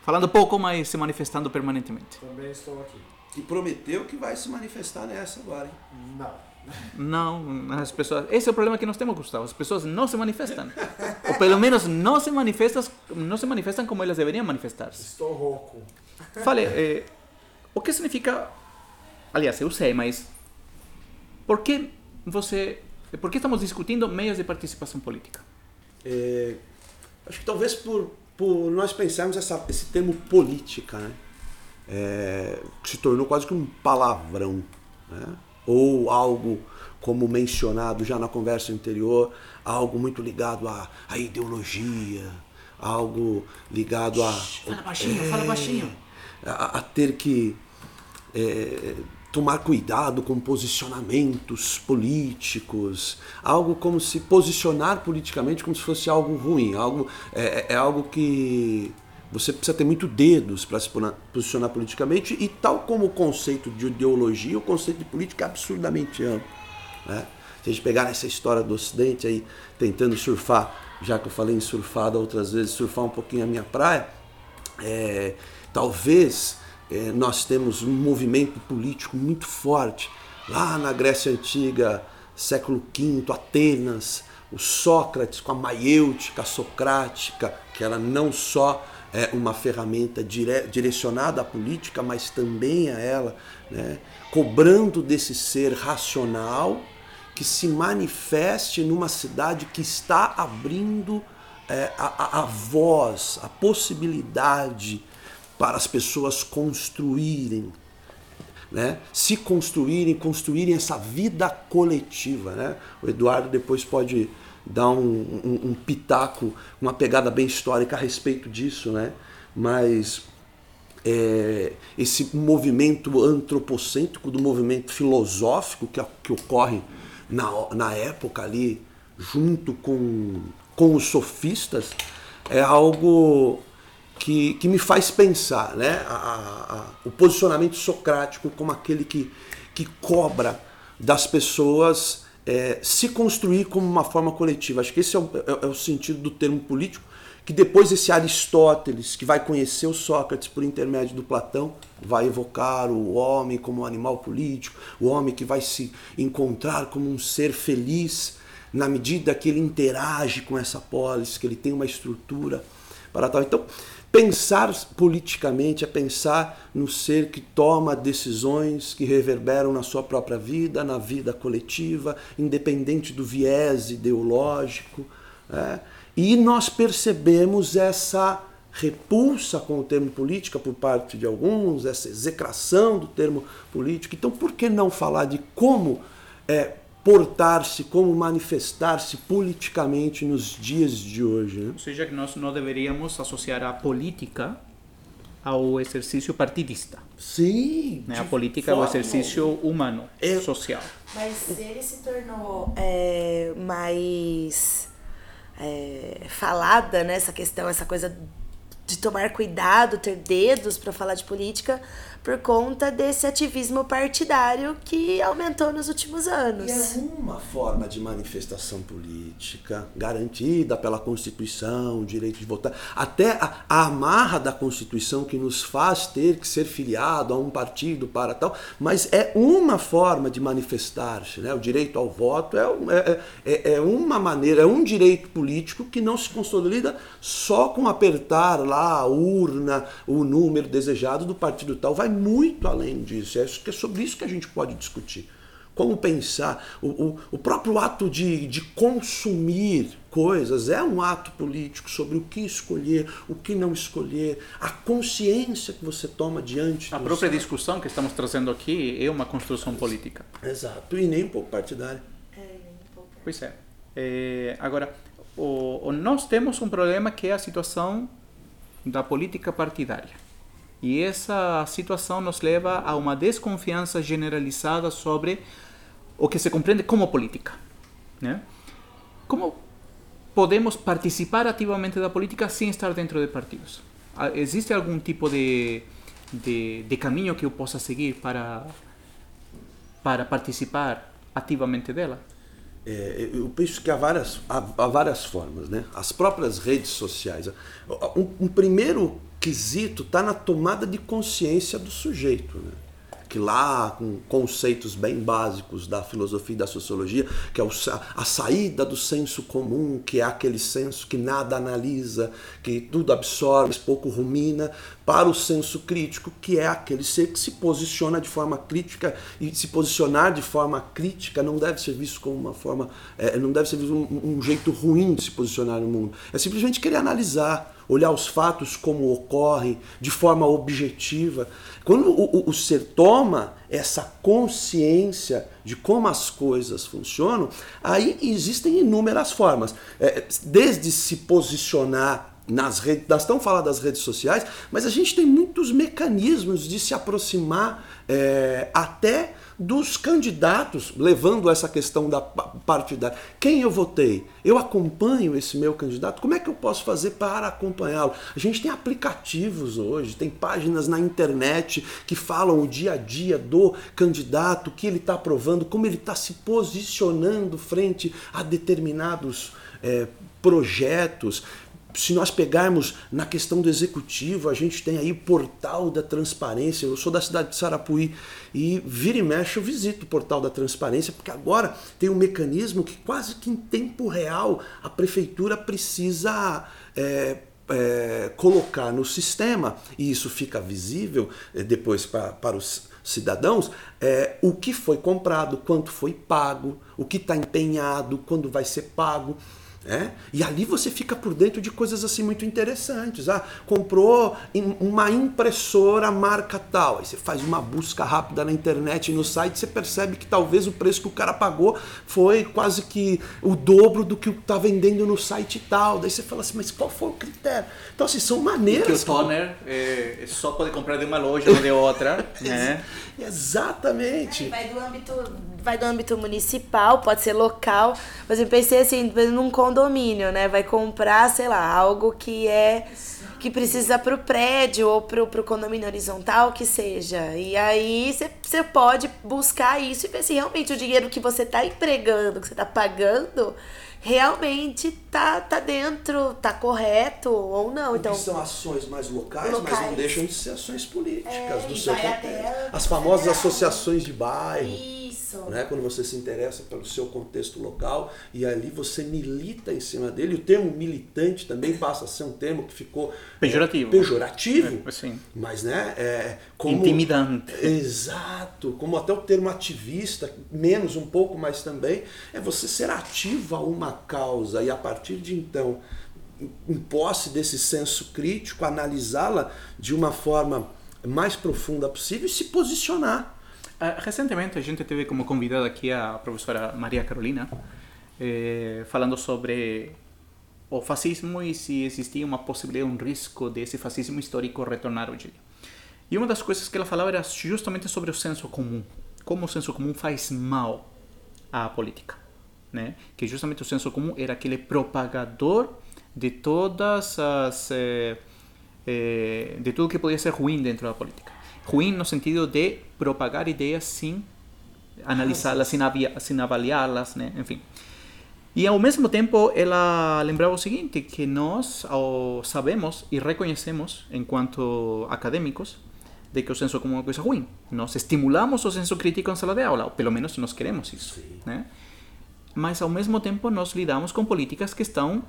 falando pouco, mas se manifestando permanentemente. Também estou aqui. E prometeu que vai se manifestar nessa agora, hein? Não. Não, as pessoas. Esse é o problema que nós temos, Gustavo. As pessoas não se manifestam. Ou pelo menos não se manifestam, não se manifestam como elas deveriam manifestar-se. Estou rouco. Fale, eh, o que significa. Aliás, eu sei, mas. Por que você. Por que estamos discutindo meios de participação política? É, acho que talvez por, por nós pensarmos essa, esse termo política, né? É, que se tornou quase que um palavrão, né? Ou algo como mencionado já na conversa anterior, algo muito ligado à, à ideologia, algo ligado a Fala baixinho, fala baixinho. a, a ter que é, tomar cuidado com posicionamentos políticos, algo como se posicionar politicamente como se fosse algo ruim, algo é, é algo que você precisa ter muito dedos para se posicionar politicamente e tal como o conceito de ideologia, o conceito de política é absurdamente amplo. Né? Se a gente pegar essa história do Ocidente aí, tentando surfar, já que eu falei em surfada outras vezes, surfar um pouquinho a minha praia, é, talvez é, nós temos um movimento político muito forte lá na Grécia Antiga, século V, Atenas, o Sócrates com a maiêutica socrática, que era não só é, uma ferramenta dire- direcionada à política, mas também a ela, né, cobrando desse ser racional que se manifeste numa cidade que está abrindo é, a, a- a voz, a possibilidade para as pessoas construírem, né? se construírem, construírem essa vida coletiva. Né? O Eduardo depois pode dar um, um- um pitaco, uma pegada bem histórica a respeito disso, né? mas é, esse movimento antropocêntrico, do movimento filosófico que, que ocorre na, na época ali, junto com, com os sofistas, é algo que, que me faz pensar, né? A- a- a- o posicionamento socrático como aquele que, que cobra das pessoas é, se construir como uma forma coletiva. Acho que esse é o, é- é o sentido do termo político, que depois esse Aristóteles, que vai conhecer o Sócrates por intermédio do Platão, vai evocar o homem como um animal político, o homem que vai se encontrar como um ser feliz na medida que ele interage com essa polis, que ele tem uma estrutura para tal. Então, pensar politicamente é pensar no ser que toma decisões que reverberam na sua própria vida, na vida coletiva, independente do viés ideológico. né? E nós percebemos essa repulsa com o termo política por parte de alguns, essa execração do termo político. Então, por que não falar de como é, portar-se, como manifestar-se politicamente nos dias de hoje? Né? Ou seja, que nós não deveríamos associar a política ao exercício partidista. Sim. Né? A política é o exercício humano, É- social. Mas ele se tornou é, mais é, falada nessa questão, essa coisa de tomar cuidado, ter dedos para falar de política, por conta desse ativismo partidário que aumentou nos últimos anos. E é uma forma de manifestação política garantida pela Constituição, o direito de votar, até a, a amarra da Constituição que nos faz ter que ser filiado a um partido para tal, mas é uma forma de manifestar-se. Né? O direito ao voto é, um- é, é, é uma maneira, é um direito político que não se consolida só com apertar lá a urna, o número desejado do partido tal. Vai muito além disso. É é sobre isso que a gente pode discutir. Como pensar? O, o, o próprio ato de, de consumir coisas é um ato político sobre o que escolher, o que não escolher, a consciência que você toma diante A própria seu- discussão que estamos trazendo aqui é uma construção política. Exato, e nem um pouco partidária. Pois é. É, agora, o, o- nós temos um problema que é a situação da política partidária. E essa situação nos leva a uma desconfiança generalizada sobre o que se compreende como política. Né? Como podemos participar ativamente da política sem estar dentro de partidos? Ah, Existe algum tipo de de, de caminho que eu possa seguir para, para participar ativamente dela? É, eu penso que há várias, há, há, várias formas, né? As próprias redes sociais. Um, um primeiro quesito está na tomada de consciência do sujeito, né? Que lá com conceitos bem básicos da filosofia e da sociologia, que é a saída do senso comum, que é aquele senso que nada analisa, que tudo absorve, pouco rumina, para o senso crítico, que é aquele ser que se posiciona de forma crítica e se posicionar de forma crítica não deve ser visto como uma forma, é, não deve ser visto um, um jeito ruim de se posicionar no mundo. É simplesmente querer analisar, olhar os fatos como ocorrem de forma objetiva. Quando o, o, o, ser toma essa consciência de como as coisas funcionam, aí existem inúmeras formas. É, desde se posicionar nas redes, das tão faladas redes sociais, mas a gente tem muitos mecanismos de se aproximar é, até dos candidatos, levando essa questão da partidária. Quem eu votei? Eu acompanho esse meu candidato? Como é que eu posso fazer para acompanhá-lo? A gente tem aplicativos hoje, tem páginas na internet que falam o dia a dia do candidato, o que ele está aprovando, como ele está se posicionando frente a determinados é, projetos se nós pegarmos na questão do executivo, a gente tem aí o portal da transparência. Eu sou da cidade de Sarapuí e vira e mexe eu visito o portal da transparência, porque agora tem um mecanismo que quase que em tempo real a prefeitura precisa. É, é, colocar no sistema, e isso fica visível é, depois para, para os cidadãos, é, o que foi comprado, quanto foi pago, o que está empenhado, quando vai ser pago. É? E ali você fica por dentro de coisas assim muito interessantes. Ah, comprou uma impressora marca tal. Aí você faz uma busca rápida na internet no site, você percebe que talvez o preço que o cara pagou foi quase que o dobro do que está vendendo no site tal. Daí você fala assim, mas qual foi o critério? Então, assim, são maneiras. E que o toner é, só pode comprar de uma loja ou de outra. *laughs* né? Exatamente. vai do âmbito, vai do âmbito municipal, pode ser local. Mas eu pensei assim, num condomínio, né? Vai comprar, sei lá, algo que é que precisa para o prédio ou para o condomínio horizontal, que seja. E aí você pode buscar isso e ver se realmente o dinheiro que você está empregando, que você está pagando, realmente tá, tá dentro, tá correto ou não. Então, são ações mais locais, locais, mas não deixam de ser ações políticas é, do seu contexto. As famosas associações de bairro. Isso. Né? Quando você se interessa pelo seu contexto local e ali você milita em cima dele. O termo militante também passa a ser um termo que ficou pejorativo. É, pejorativo, é, sim. mas né, é, como, intimidante. Exato, como até o termo ativista, menos um pouco, mas também é você ser ativo a uma causa e a partir de então, em posse desse senso crítico, analisá-la de uma forma mais profunda possível e se posicionar. Uh, recentemente a gente teve como convidada aqui a professora Maria Carolina, eh, falando sobre o fascismo e se existia uma possibilidade, um risco desse fascismo histórico retornar hoje. E uma das coisas que ela falava era justamente sobre o senso comum, como o senso comum faz mal à política, né? Que justamente o senso comum era aquele propagador de todas as eh, eh, de tudo que podia ser ruim dentro da política. Ruim no sentido de propagar ideias sem analisá-las, sem, sem avaliá-las, né? Enfim. E ao mesmo tempo ela lembrava o seguinte, que nós sabemos e reconhecemos, enquanto acadêmicos, de que o senso comum é uma coisa ruim. Nós estimulamos o senso crítico em sala de aula, ou pelo menos nós queremos isso. Né? Mas ao mesmo tempo nós lidamos com políticas que estão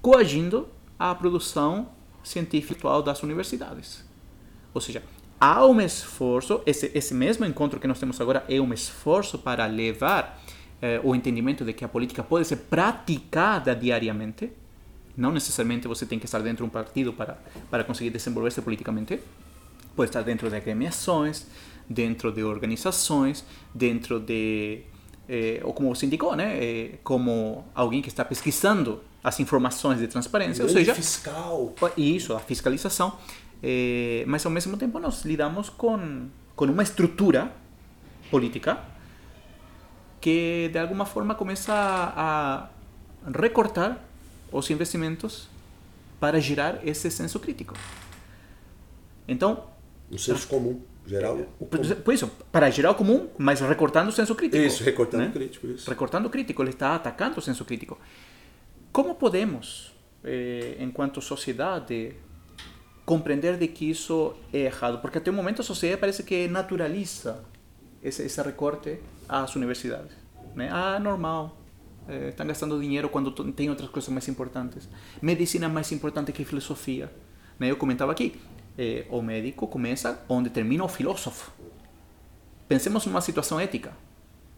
coagindo a produção científica das universidades. Ou seja, há um esforço, esse, esse mesmo encontro que nós temos agora é um esforço para levar eh, o entendimento de que a política pode ser praticada diariamente. Não necessariamente você tem que estar dentro de um partido para, para conseguir desenvolver-se politicamente. Pode estar dentro de agremiações, dentro de organizações, dentro de. Eh, ou como você indicou, né? Eh, como alguém que está pesquisando as informações de transparência, ou seja, fiscal. Isso, a fiscalização. Eh, mas ao mesmo tempo nós lidamos com, com uma estrutura política que de alguma forma começa a recortar os investimentos para girar esse senso crítico. Então, Um senso comum, geral. o comum. por isso, para geral comum, mas recortando o senso crítico. Isso, recortando né? o crítico, isso. Recortando o crítico, ele está atacando o senso crítico. Como podemos, eh, enquanto sociedade, compreender de que isso é errado? Porque até o momento a sociedade parece que naturaliza esse, esse recorte às universidades. Né? Ah, normal. Eh, estão gastando dinheiro quando tem outras coisas mais importantes. Medicina é mais importante que filosofia. Né? Eu comentava aqui, eh, o médico começa onde termina o filósofo. Pensemos numa situação ética.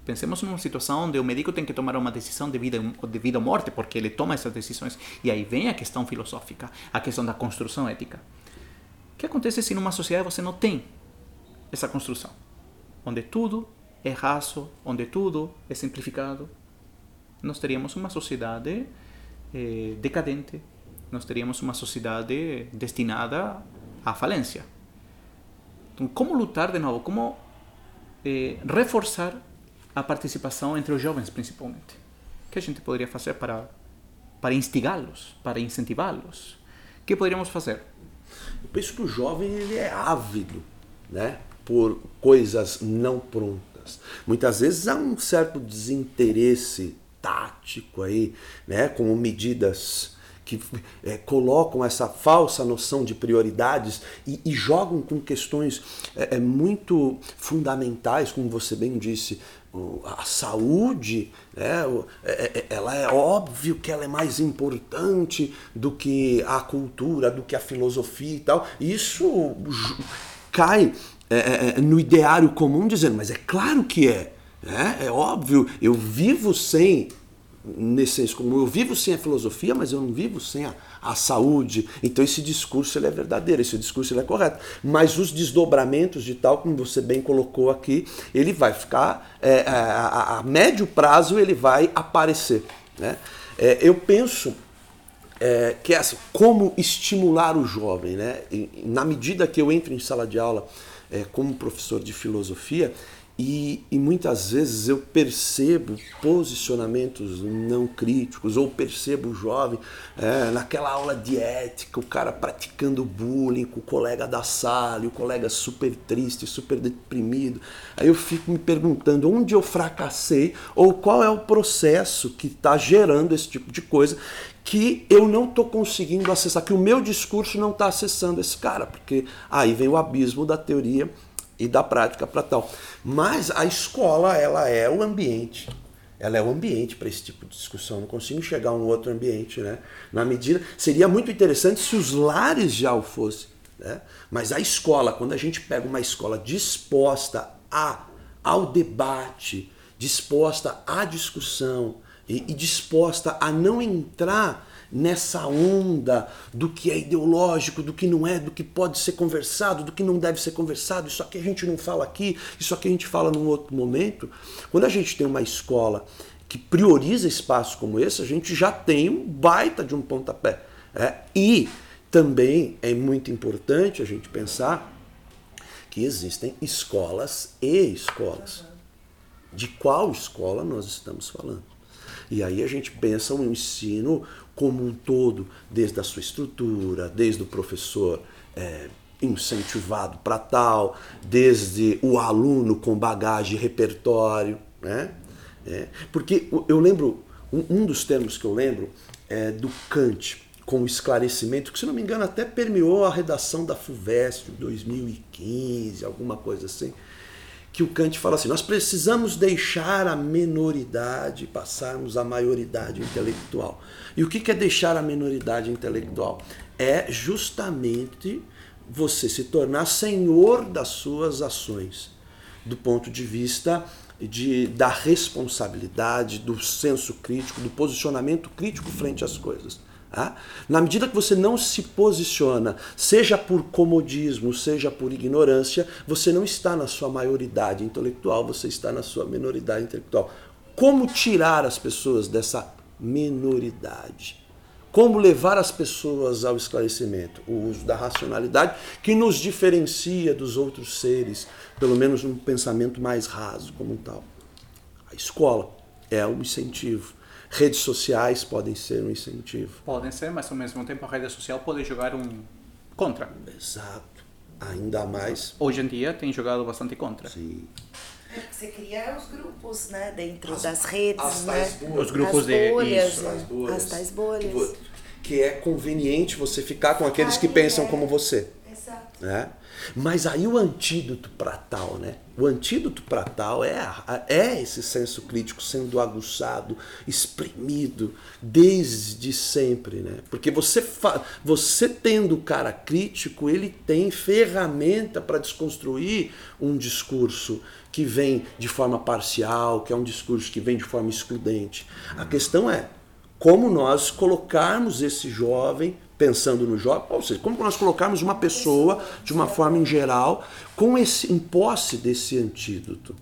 Pensemos numa situação onde o médico tem que tomar uma decisão de vida, de vida ou morte, porque ele toma essas decisões. E aí vem a questão filosófica, a questão da construção ética. O que acontece se numa sociedade você não tem essa construção? Onde tudo é raso, onde tudo é simplificado. Nós teríamos uma sociedade eh, decadente, nós teríamos uma sociedade destinada à falência. Então, como lutar de novo? Como eh, reforçar a participação entre os jovens, principalmente? O que a gente poderia fazer para, para instigá-los, para incentivá-los? O que poderíamos fazer? Eu penso que o jovem ele é ávido né, por coisas não prontas. Muitas vezes há um certo desinteresse tático aí, né, como medidas que é, colocam essa falsa noção de prioridades e, e jogam com questões é, é, muito fundamentais, como você bem disse, a saúde, né, o- é- é- ela é óbvio que ela é mais importante do que a cultura, do que a filosofia e tal. Isso cai é, é, é, no ideário comum dizendo, mas é claro que é. né? É óbvio, eu vivo sem nesse senso comum. Eu vivo sem a filosofia, mas eu não vivo sem a, a saúde. Então esse discurso ele é verdadeiro, esse discurso ele é correto. Mas os desdobramentos de tal, como você bem colocou aqui, ele vai ficar, é, a, a- a médio prazo ele vai aparecer. Né? É, eu penso é, que é assim, como estimular o jovem, né? E, na medida que eu entro em sala de aula é, como professor de filosofia e, e muitas vezes eu percebo posicionamentos não críticos ou percebo o jovem é, naquela aula de ética, o cara praticando bullying com o colega da sala, e o colega super triste, super deprimido. Aí eu fico me perguntando onde eu fracassei ou qual é o processo que está gerando esse tipo de coisa que eu não estou conseguindo acessar, que o meu discurso não está acessando esse cara, porque aí vem o abismo da teoria e da prática para tal. Mas a escola, ela é o ambiente. Ela é o ambiente para esse tipo de discussão. Não consigo enxergar um outro ambiente, né? Na medida seria muito interessante se os lares já o fossem, né? Mas a escola, quando a gente pega uma escola disposta a ao debate, disposta à discussão, e, e disposta a não entrar nessa onda do que é ideológico, do que não é, do que pode ser conversado, do que não deve ser conversado, isso aqui a gente não fala aqui, isso aqui a gente fala num outro momento. Quando a gente tem uma escola que prioriza espaços como esse, a gente já tem um baita de um pontapé. É? E também é muito importante a gente pensar que existem escolas e escolas. De qual escola nós estamos falando? E aí a gente pensa o ensino como um todo, desde a sua estrutura, desde o professor é, incentivado para tal, desde o aluno com bagagem e repertório. Né? É, porque eu lembro, um, um dos termos que eu lembro é do Kant, com o esclarecimento, que se não me engano até permeou a redação da FUVEST de 2015, alguma coisa assim que o Kant fala assim: nós precisamos deixar a menoridade passarmos à maioridade intelectual. E o que é deixar a menoridade intelectual? É justamente você se tornar senhor das suas ações, do ponto de vista de, da responsabilidade, do senso crítico, do posicionamento crítico frente às coisas. Tá? Na medida que você não se posiciona, seja por comodismo, seja por ignorância, você não está na sua maioridade intelectual, você está na sua minoridade intelectual. Como tirar as pessoas dessa minoridade? Como levar as pessoas ao esclarecimento? O uso da racionalidade que nos diferencia dos outros seres, pelo menos num pensamento mais raso como tal. A escola é um incentivo. Redes sociais podem ser um incentivo. Podem ser, mas ao mesmo tempo a rede social pode jogar um contra. Exato. ainda mais. Hoje em dia tem jogado bastante contra. Sim. Você cria os grupos, né? Dentro das redes, as né? tais bolhas. Os grupos as de- bolhas, isso, né? as bolhas. As tais bolhas. Que, que é conveniente você ficar com aqueles que Aí, pensam é. como você. Exato. né? Mas aí o antídoto para tal, né? O antídoto para tal é, é esse senso crítico sendo aguçado, exprimido desde sempre, né? Porque você, você tendo o cara crítico, ele tem ferramenta para desconstruir um discurso que vem de forma parcial, que é um discurso que vem de forma excludente. A questão é como nós colocarmos esse jovem, pensando no jovem, ou seja, como nós colocarmos uma pessoa, de uma forma em geral, com esse, em posse desse antídoto.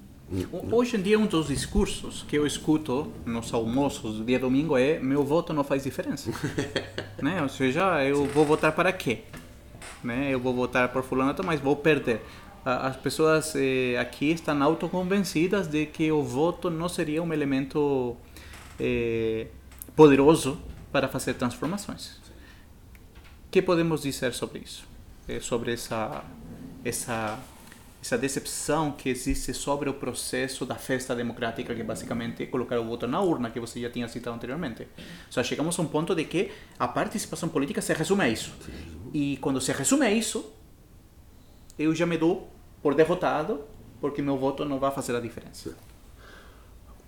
Hoje em dia, um dos discursos que eu escuto nos almoços do dia domingo é: meu voto não faz diferença. *laughs* né? Ou seja, eu vou votar para quê? Né? Eu vou votar por fulano, mas vou perder. As pessoas eh, aqui estão autoconvencidas de que o voto não seria um elemento eh, poderoso para fazer transformações. Que podemos dizer sobre isso? Eh, sobre essa, essa, essa decepção que existe sobre o processo da festa democrática, que basicamente é colocar o voto na urna, que você já tinha citado anteriormente. Seja, chegamos a um ponto de que a participação política se resume a isso. E quando se resume a isso, eu já me dou por derrotado, porque meu voto não vai fazer a diferença.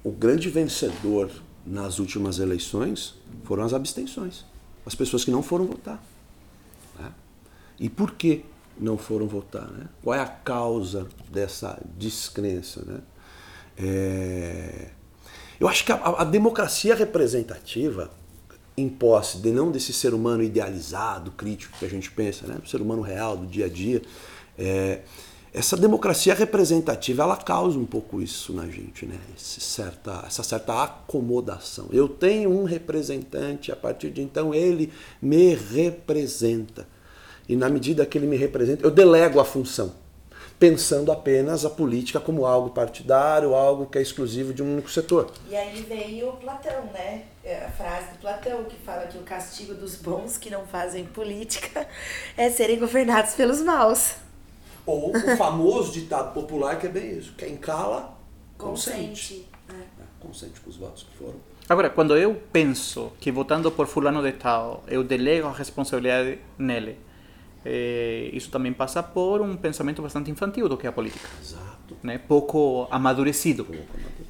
O grande vencedor nas últimas eleições foram as abstenções. As pessoas que não foram votar. E por que não foram votar? né? Qual é a causa dessa descrença? Né? É, Eu acho que a, a democracia representativa, em posse de não desse ser humano idealizado, crítico que a gente pensa, né? o ser humano real do dia a dia, é, essa democracia representativa ela causa um pouco isso na gente, né? Certa, essa certa acomodação. Eu tenho um representante, a partir de então ele me representa. E na medida que ele me representa, eu delego a função, pensando apenas a política como algo partidário, algo que é exclusivo de um único setor. E aí veio Platão, né? É A frase do Platão que fala que o castigo dos bons que não fazem política é serem governados pelos maus. Ou o famoso ditado popular que é bem isso: quem cala, consente. Consente. né? Consente com os votos que foram. Agora, quando eu penso que votando por fulano de tal, eu delego a responsabilidade nele, eh, isso também passa por um pensamento bastante infantil do que é a política. Exato. Né? Pouco amadurecido.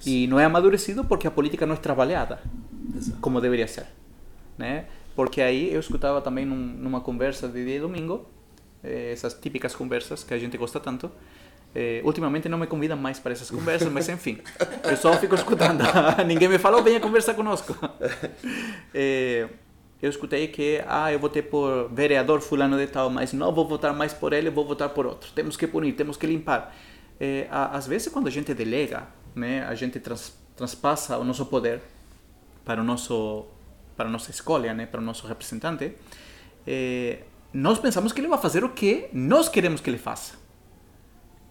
E não é amadurecido porque a política não é trabalhada como deveria ser. Né? Porque aí eu escutava também num, numa conversa de dia e domingo, eh, essas típicas conversas que a gente gosta tanto. Eh, ultimamente não me convidam mais para essas conversas, mas enfim, eu só fico escutando. *laughs* Ninguém me falou, venha conversar conosco. *laughs* Eh, eu escutei que, ah, eu votei por vereador fulano de tal, mas não vou votar mais por ele, vou votar por outro. Temos que punir, temos que limpar. A- às vezes, quando a gente delega, né, a gente trans, transpassa o nosso poder para o nosso para a nossa escolha, né, para o nosso representante, eh, nós pensamos que ele vai fazer o que nós queremos que ele faça.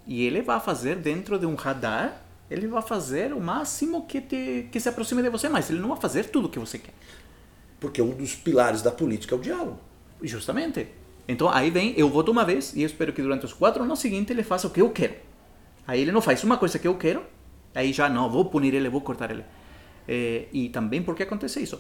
E ele vai fazer dentro de um radar, ele vai fazer o máximo que, te, que se aproxime de você, mas ele não vai fazer tudo o que você quer. Porque um dos pilares da política é o diálogo. Justamente. Então aí vem, eu voto uma vez e eu espero que durante os quatro anos seguintes ele faça o que eu quero. Aí ele não faz uma coisa que eu quero, aí já não, vou punir ele, vou cortar ele. Eh, e também por que acontece isso?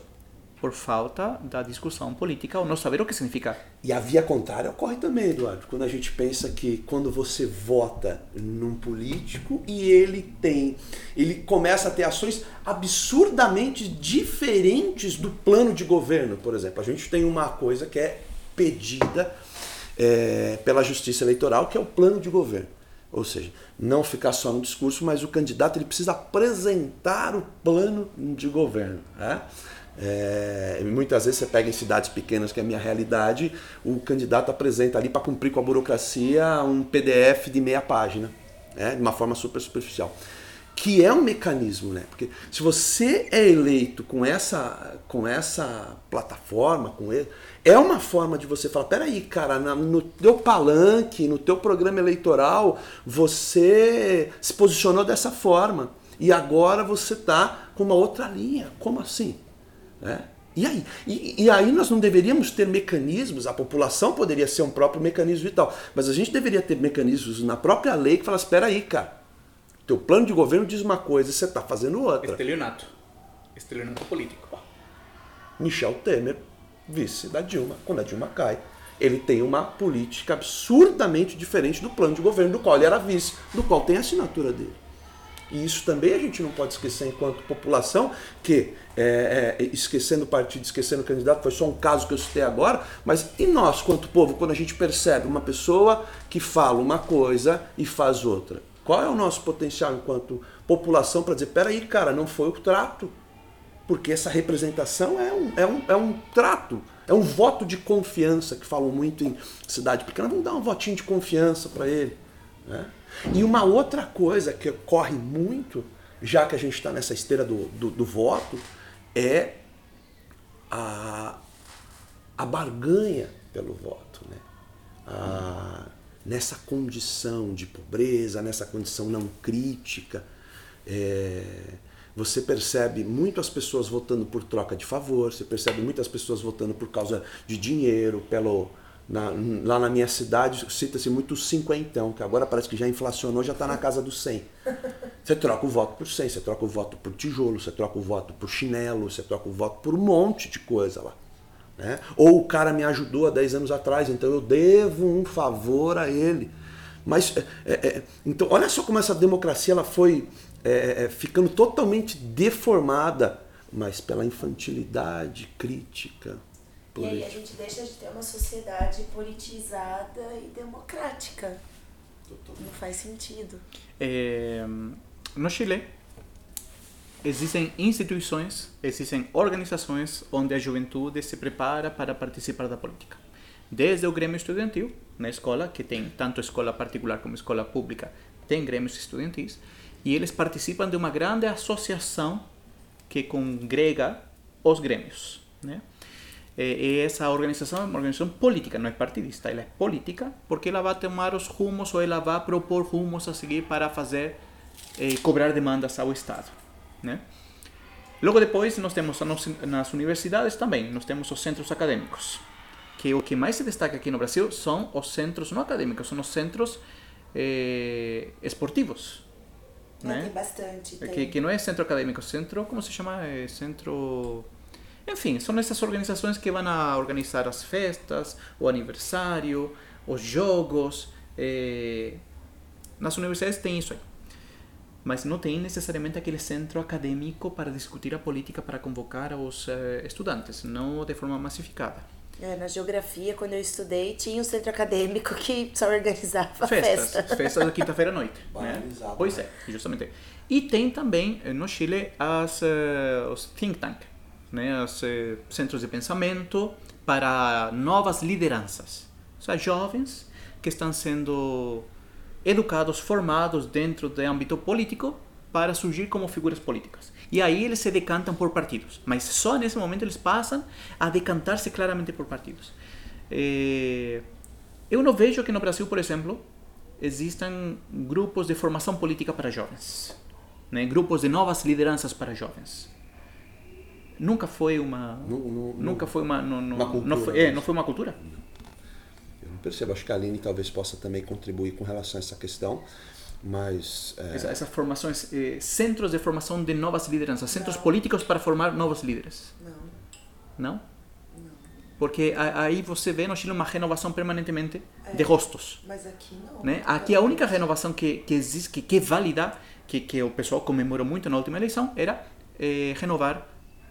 Por falta da discussão política ou não saber o que significa. E a via contrária ocorre também, Eduardo, quando a gente pensa que quando você vota num político e ele tem, ele começa a ter ações absurdamente diferentes do plano de governo, por exemplo. A gente tem uma coisa que é pedida é, pela Justiça Eleitoral, que é o plano de governo. Ou seja, não ficar só no discurso, mas o candidato ele precisa apresentar o plano de governo. Né? É, muitas vezes você pega em cidades pequenas, que é a minha realidade, o candidato apresenta ali para cumprir com a burocracia um PDF de meia página, né, de uma forma super superficial. Que é um mecanismo, né? Porque se você é eleito com essa, com essa plataforma, com ele, é uma forma de você falar: peraí, cara, no teu palanque, no teu programa eleitoral, você se posicionou dessa forma. E agora você está com uma outra linha. Como assim? Né? E aí? E, e, aí nós não deveríamos ter mecanismos, a população poderia ser um próprio mecanismo vital, mas a gente deveria ter mecanismos na própria lei que fala, espera aí, cara, teu plano de governo diz uma coisa e você está fazendo outra. Estelionato. Estelionato político. Michel Temer, vice da Dilma, quando a Dilma cai, ele tem uma política absurdamente diferente do plano de governo do qual ele era vice, do qual tem a assinatura dele. E isso também a gente não pode esquecer enquanto população, que é, é, esquecendo o partido, esquecendo o candidato, foi só um caso que eu citei agora, mas e nós, quanto povo, quando a gente percebe uma pessoa que fala uma coisa e faz outra? Qual é o nosso potencial enquanto população para dizer, peraí, cara, não foi o trato? Porque essa representação é um, é um, é um trato, é um voto de confiança, que falam muito em cidade pequena, vamos dar um votinho de confiança para ele. Né? E uma outra coisa que ocorre muito, já que a gente está nessa esteira do, do, do, voto, é a, a barganha pelo voto. Né? A, nessa condição de pobreza, nessa condição não crítica, é, você percebe muitas pessoas votando por troca de favor, você percebe muitas pessoas votando por causa de dinheiro, pelo na, lá na minha cidade cita-se muito cinquentão, que agora parece que já inflacionou, já está na casa do 100. Você troca o voto por 100, você troca o voto por tijolo, você troca o voto por chinelo, você troca o voto por um monte de coisa lá. Né? Ou o cara me ajudou há 10 anos atrás, então eu devo um favor a ele. Mas, é, é, é então, olha só como essa democracia ela foi é, é, ficando totalmente deformada, mas pela infantilidade crítica, e aí a gente deixa de ter uma sociedade politizada e democrática. Não faz sentido. É, no Chile, existem instituições, existem organizações onde a juventude se prepara para participar da política. Desde o Grêmio Estudantil, na escola, que tem tanto escola particular como escola pública, tem grêmios estudantis, e eles participam de uma grande associação que congrega os grêmios. Né? Eh, essa organização é uma organização política, não é partidista, ela é política, porque ela vai tomar os rumos ou ela vai propor rumos a seguir para fazer, eh, cobrar demandas ao Estado. Né? Logo depois, nós temos nas universidades também, nós temos os centros acadêmicos, que o que mais se destaca aqui no Brasil são os centros não acadêmicos, são os centros eh, esportivos. Né? Tem bastante. Tem. Que, que não é centro acadêmico, centro, como se chama? É centro enfim, são essas organizações que vão a organizar as festas, o aniversário, os jogos. Eh, nas universidades tem isso aí. Mas não tem necessariamente aquele centro acadêmico para discutir a política, para convocar os eh, estudantes, não de forma massificada. É, na geografia, quando eu estudei, tinha um centro acadêmico que só organizava festas. Festa. *laughs* Festas da quinta-feira à noite. né? Pois é, justamente. E tem também eh, no Chile as, uh, os think tank, né, os eh, centros de pensamento para novas lideranças. Ou seja, jovens que estão sendo educados, formados dentro do âmbito político para surgir como figuras políticas. E aí eles se decantam por partidos, mas só nesse momento eles passam a decantar-se claramente por partidos. Eh, eu não vejo que no Brasil, por exemplo, existam grupos de formação política para jovens, né? grupos de novas lideranças para jovens nunca foi uma no, no, nunca foi uma, no, uma cultura, não foi, é, não foi uma cultura. Eu não percebo acho que a Aline talvez possa também contribuir com relação a essa questão mas é... Essa, essas formações eh, centros de formação de novas lideranças centros não. políticos para formar novos líderes. Não. Não, não. porque aí você vê no? Chile uma renovação permanentemente é, de rostos mas aqui não. Né aqui a única renovação que que existe que, que é válida que que o pessoal comemorou muito na última eleição era eh, renovar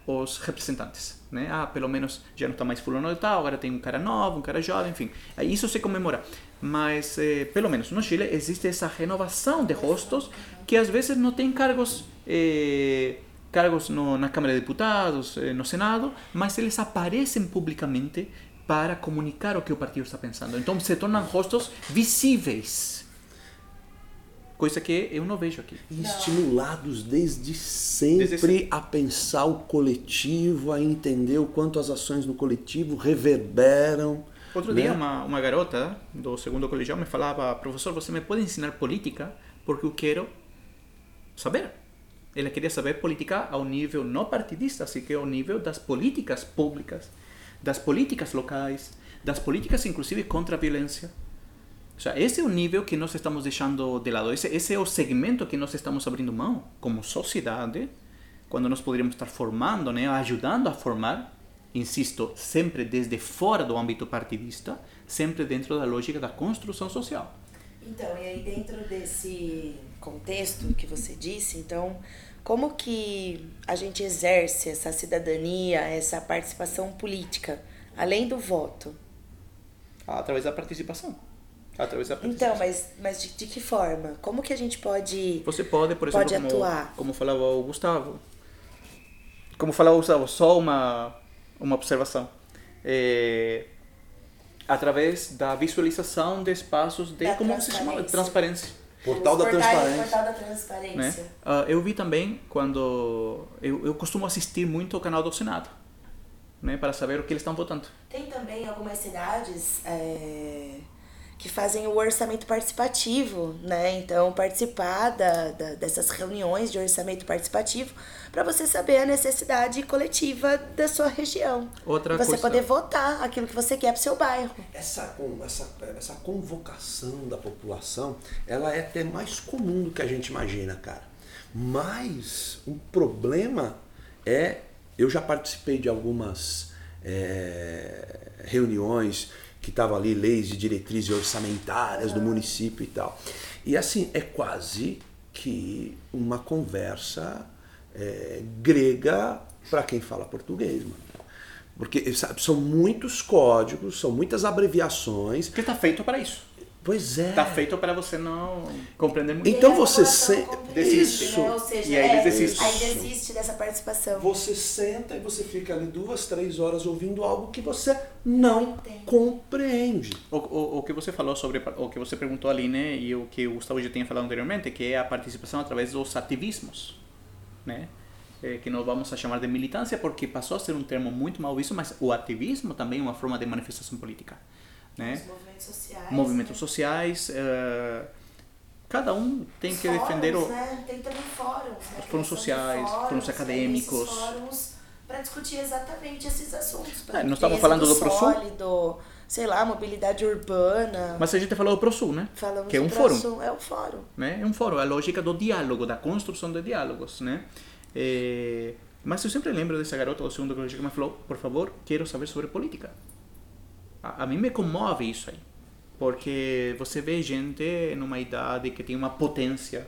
os representantes. Né? Ah, pelo menos já não está mais fulano de tal, agora tem um cara novo, um cara jovem, enfim. Isso se comemora. Mas, eh, pelo menos no Chile, existe essa renovação de rostos que às vezes não tem cargos, eh, cargos no, na Câmara de Deputados, eh, no Senado, mas eles aparecem publicamente para comunicar o que o partido está pensando. Então se tornam rostos visíveis Coisa que eu não vejo aqui. Estimulados desde sempre, desde sempre a pensar o coletivo, a entender o quanto as ações no coletivo reverberam. Outro né? dia, uma, uma garota do segundo colegial me falava: professor, você me pode ensinar política porque eu quero saber. Ela queria saber política ao nível não partidista, assim que ao nível das políticas públicas, das políticas locais, das políticas inclusive contra a violência. O sea, esse é o nível que nós estamos deixando de lado. Esse, esse é o segmento que nós estamos abrindo mão como sociedade, quando nós poderíamos estar formando, né, ajudando a formar, insisto, sempre desde fora do âmbito partidista, sempre dentro da lógica da construção social. Então, e aí dentro desse contexto que você disse, então, como que a gente exerce essa cidadania, essa participação política, além do voto? Através da participação. Através da Então, mas, mas de, de que forma? Como que a gente pode Você pode, por exemplo, pode como, atuar? como falava o Gustavo, como falava o Gustavo, só uma, uma observação. É, através da visualização de espaços de, Da como você chama? transparência. Transparência. Portal da portais- Transparência. Portal da né? transparência. Ah, eu vi também quando eu, eu costumo assistir muito o canal do Senado, né, para saber o que eles estão votando. Tem também algumas cidades é, que fazem o orçamento participativo, né? Então, participar da, da- dessas reuniões de orçamento participativo para você saber a necessidade coletiva da sua região. Outra você coisa- poder votar aquilo que você quer para seu bairro. Essa, essa, essa convocação da população, ela é até mais comum do que a gente imagina, cara. Mas o problema é, eu já participei de algumas é, reuniões que estavam ali, leis de diretrizes orçamentárias do município e tal. E assim, é quase que uma conversa é, grega para quem fala português, mano. Porque sabe, são muitos códigos, são muitas abreviações. Que está feito para isso. Pois é. Está feito para você não compreender muito. Então você se- Isso. né? Ou seja, E aí é, eles desistem. aí desiste dessa participação. Você senta e você fica ali duas, três horas ouvindo algo que você não Entende. compreende. O, o, o que você falou sobre o que você perguntou ali, né, e o que o Gustavo já tinha falado anteriormente, que é a participação através dos ativismos, né, é, que nós vamos a chamar de militância porque passou a ser um termo muito mal visto, mas o ativismo também é uma forma de manifestação política, né? Os movimentos sociais. Movimentos né? sociais, eh, cada um tem Os que defender o fóruns, né? Tem também fóruns, né? Fóruns Criação de sociais, fóruns aí acadêmicos. esses fóruns para discutir exatamente esses assuntos. É, nós estamos falando do ProSul. sólido, sei lá, mobilidade urbana. Mas a gente falou do ProSul, né? Falamos que é do um fórum. É um fórum. né? É um fórum, a lógica do diálogo, da construção de diálogos, né? Eh, mas eu sempre lembro dessa garota do segundo colégio que me falou, por favor, quero saber sobre política. A, a mim me comove isso aí, porque você vê gente numa idade que tem uma potência,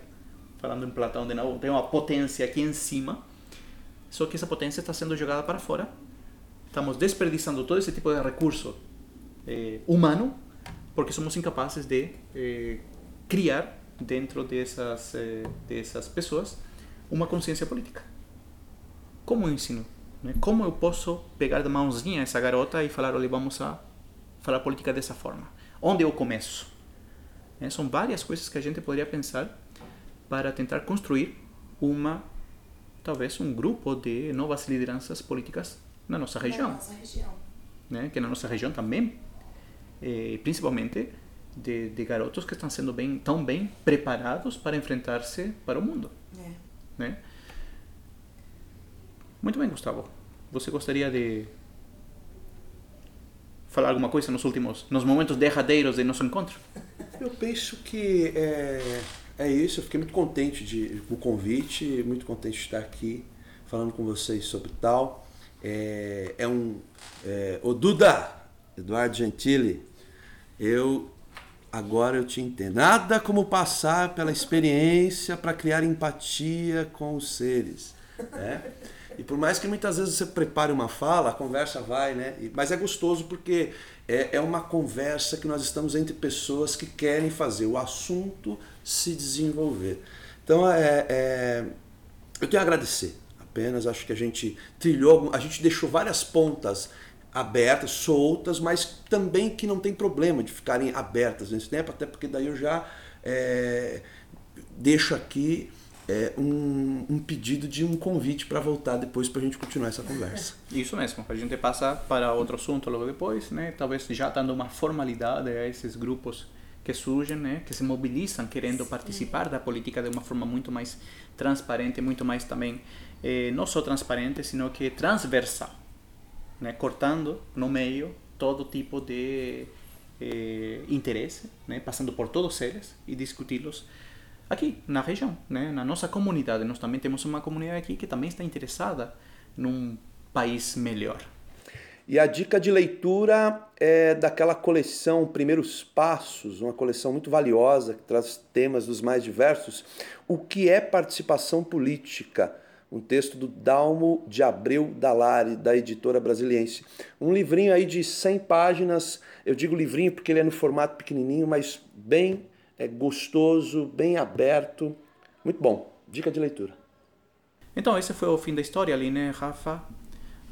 falando em Platão de novo, tem uma potência aqui em cima, só que essa potência está sendo jogada para fora. Estamos desperdiçando todo esse tipo de recurso eh, humano porque somos incapazes de eh, criar dentro dessas eh, dessas pessoas uma consciência política. Como eu ensino? Né? Como eu posso pegar de mãozinha essa garota e falar, olha, vamos a falar política dessa forma? Onde eu começo? Né? São várias coisas que a gente poderia pensar para tentar construir uma, talvez um grupo de novas lideranças políticas na nossa região Na nossa região. né, que na nossa região também, eh, principalmente de, de garotos que estão sendo bem, tão bem preparados para enfrentar-se para o mundo. É. Né? Muito bem, Gustavo. Você gostaria de falar alguma coisa nos últimos, nos momentos derradeiros de nosso encontro? Eu penso que é, é isso. Eu fiquei muito contente de, o convite, muito contente de estar aqui falando com vocês sobre tal. É, é um. É, o Duda, Eduardo Gentili, eu agora eu te entendo. Nada como passar pela experiência para criar empatia com os seres. Né? E por mais que muitas vezes você prepare uma fala, a conversa vai, né? Mas é gostoso porque é, é uma conversa que nós estamos entre pessoas que querem fazer o assunto se desenvolver. Então, é, é, eu tenho a agradecer. Apenas acho que a gente trilhou, a gente deixou várias pontas abertas, soltas, mas também que não tem problema de ficarem abertas nesse tempo, até porque daí eu já é, deixo aqui é, um, um pedido de um convite para voltar depois para a gente continuar essa conversa. Isso mesmo, a gente passa para outro assunto logo depois, né? Talvez já dando uma formalidade a esses grupos que surgem, né, que se mobilizam querendo Sim. participar da política de uma forma muito mais transparente, muito mais também, eh, não só transparente, sino que transversal, né, cortando no meio todo tipo de eh, interesse, né, passando por todos eles e discuti-los aqui na região, né, na nossa comunidade. Nós também temos uma comunidade aqui que também está interessada num país melhor. E a dica de leitura é daquela coleção Primeiros Passos, uma coleção muito valiosa que traz temas dos mais diversos. O que é participação política? Um texto do Dalmo de Abreu Dalari, da editora brasiliense. Um livrinho aí de 100 páginas. Eu digo livrinho porque ele é no formato pequenininho, mas bem é, gostoso, bem aberto. Muito bom. Dica de leitura. Então, esse foi o fim da história ali, né, Rafa?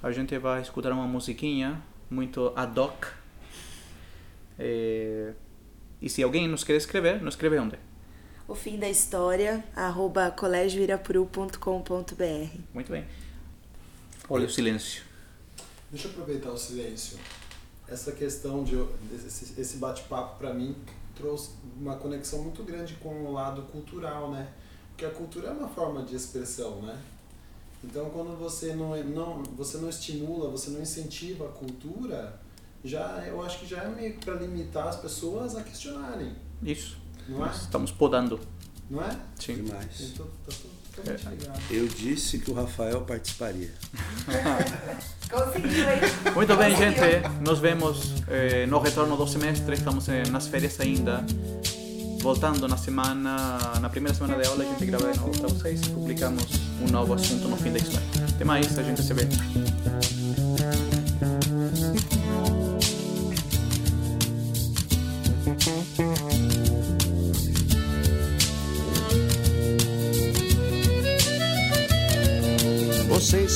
a gente vai escutar uma musiquinha muito ad hoc. É... E se alguém nos quer escrever, nos escreve onde? O fim da história, arroba colégioirapuru.com.br. Muito bem. Olha o silêncio. Deixa eu aproveitar o silêncio. Essa questão de esse bate-papo para mim trouxe uma conexão muito grande com o lado cultural, né? Porque a cultura é uma forma de expressão, né? Então, quando você não, não, você não estimula, você não incentiva a cultura, já eu acho que já é meio para limitar as pessoas a questionarem. Isso. Não é? Estamos podando. Não é? Sim. Demais. Então, tá totalmente ligado. Eu disse que o Rafael participaria. *laughs* Conseguiu, hein? Muito bem, gente. Nos vemos eh, no retorno do semestre. Estamos eh, nas férias ainda. voltando na semana, na primeira semana de aula, a gente grava de novo para vocês e publicamos um novo assunto no fim da história. Até mais, a gente se vê.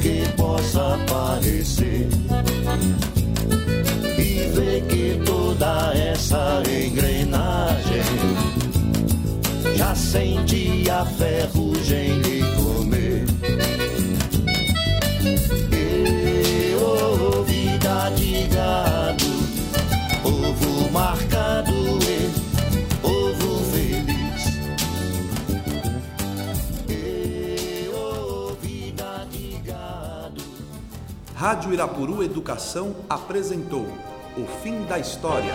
que possa parecer e ver que toda essa engrenagem já sente a ferrugem lhe comer. E, oh, vida de gado, ovo marcado Rádio Irapuru Educação apresentou O Fim da História.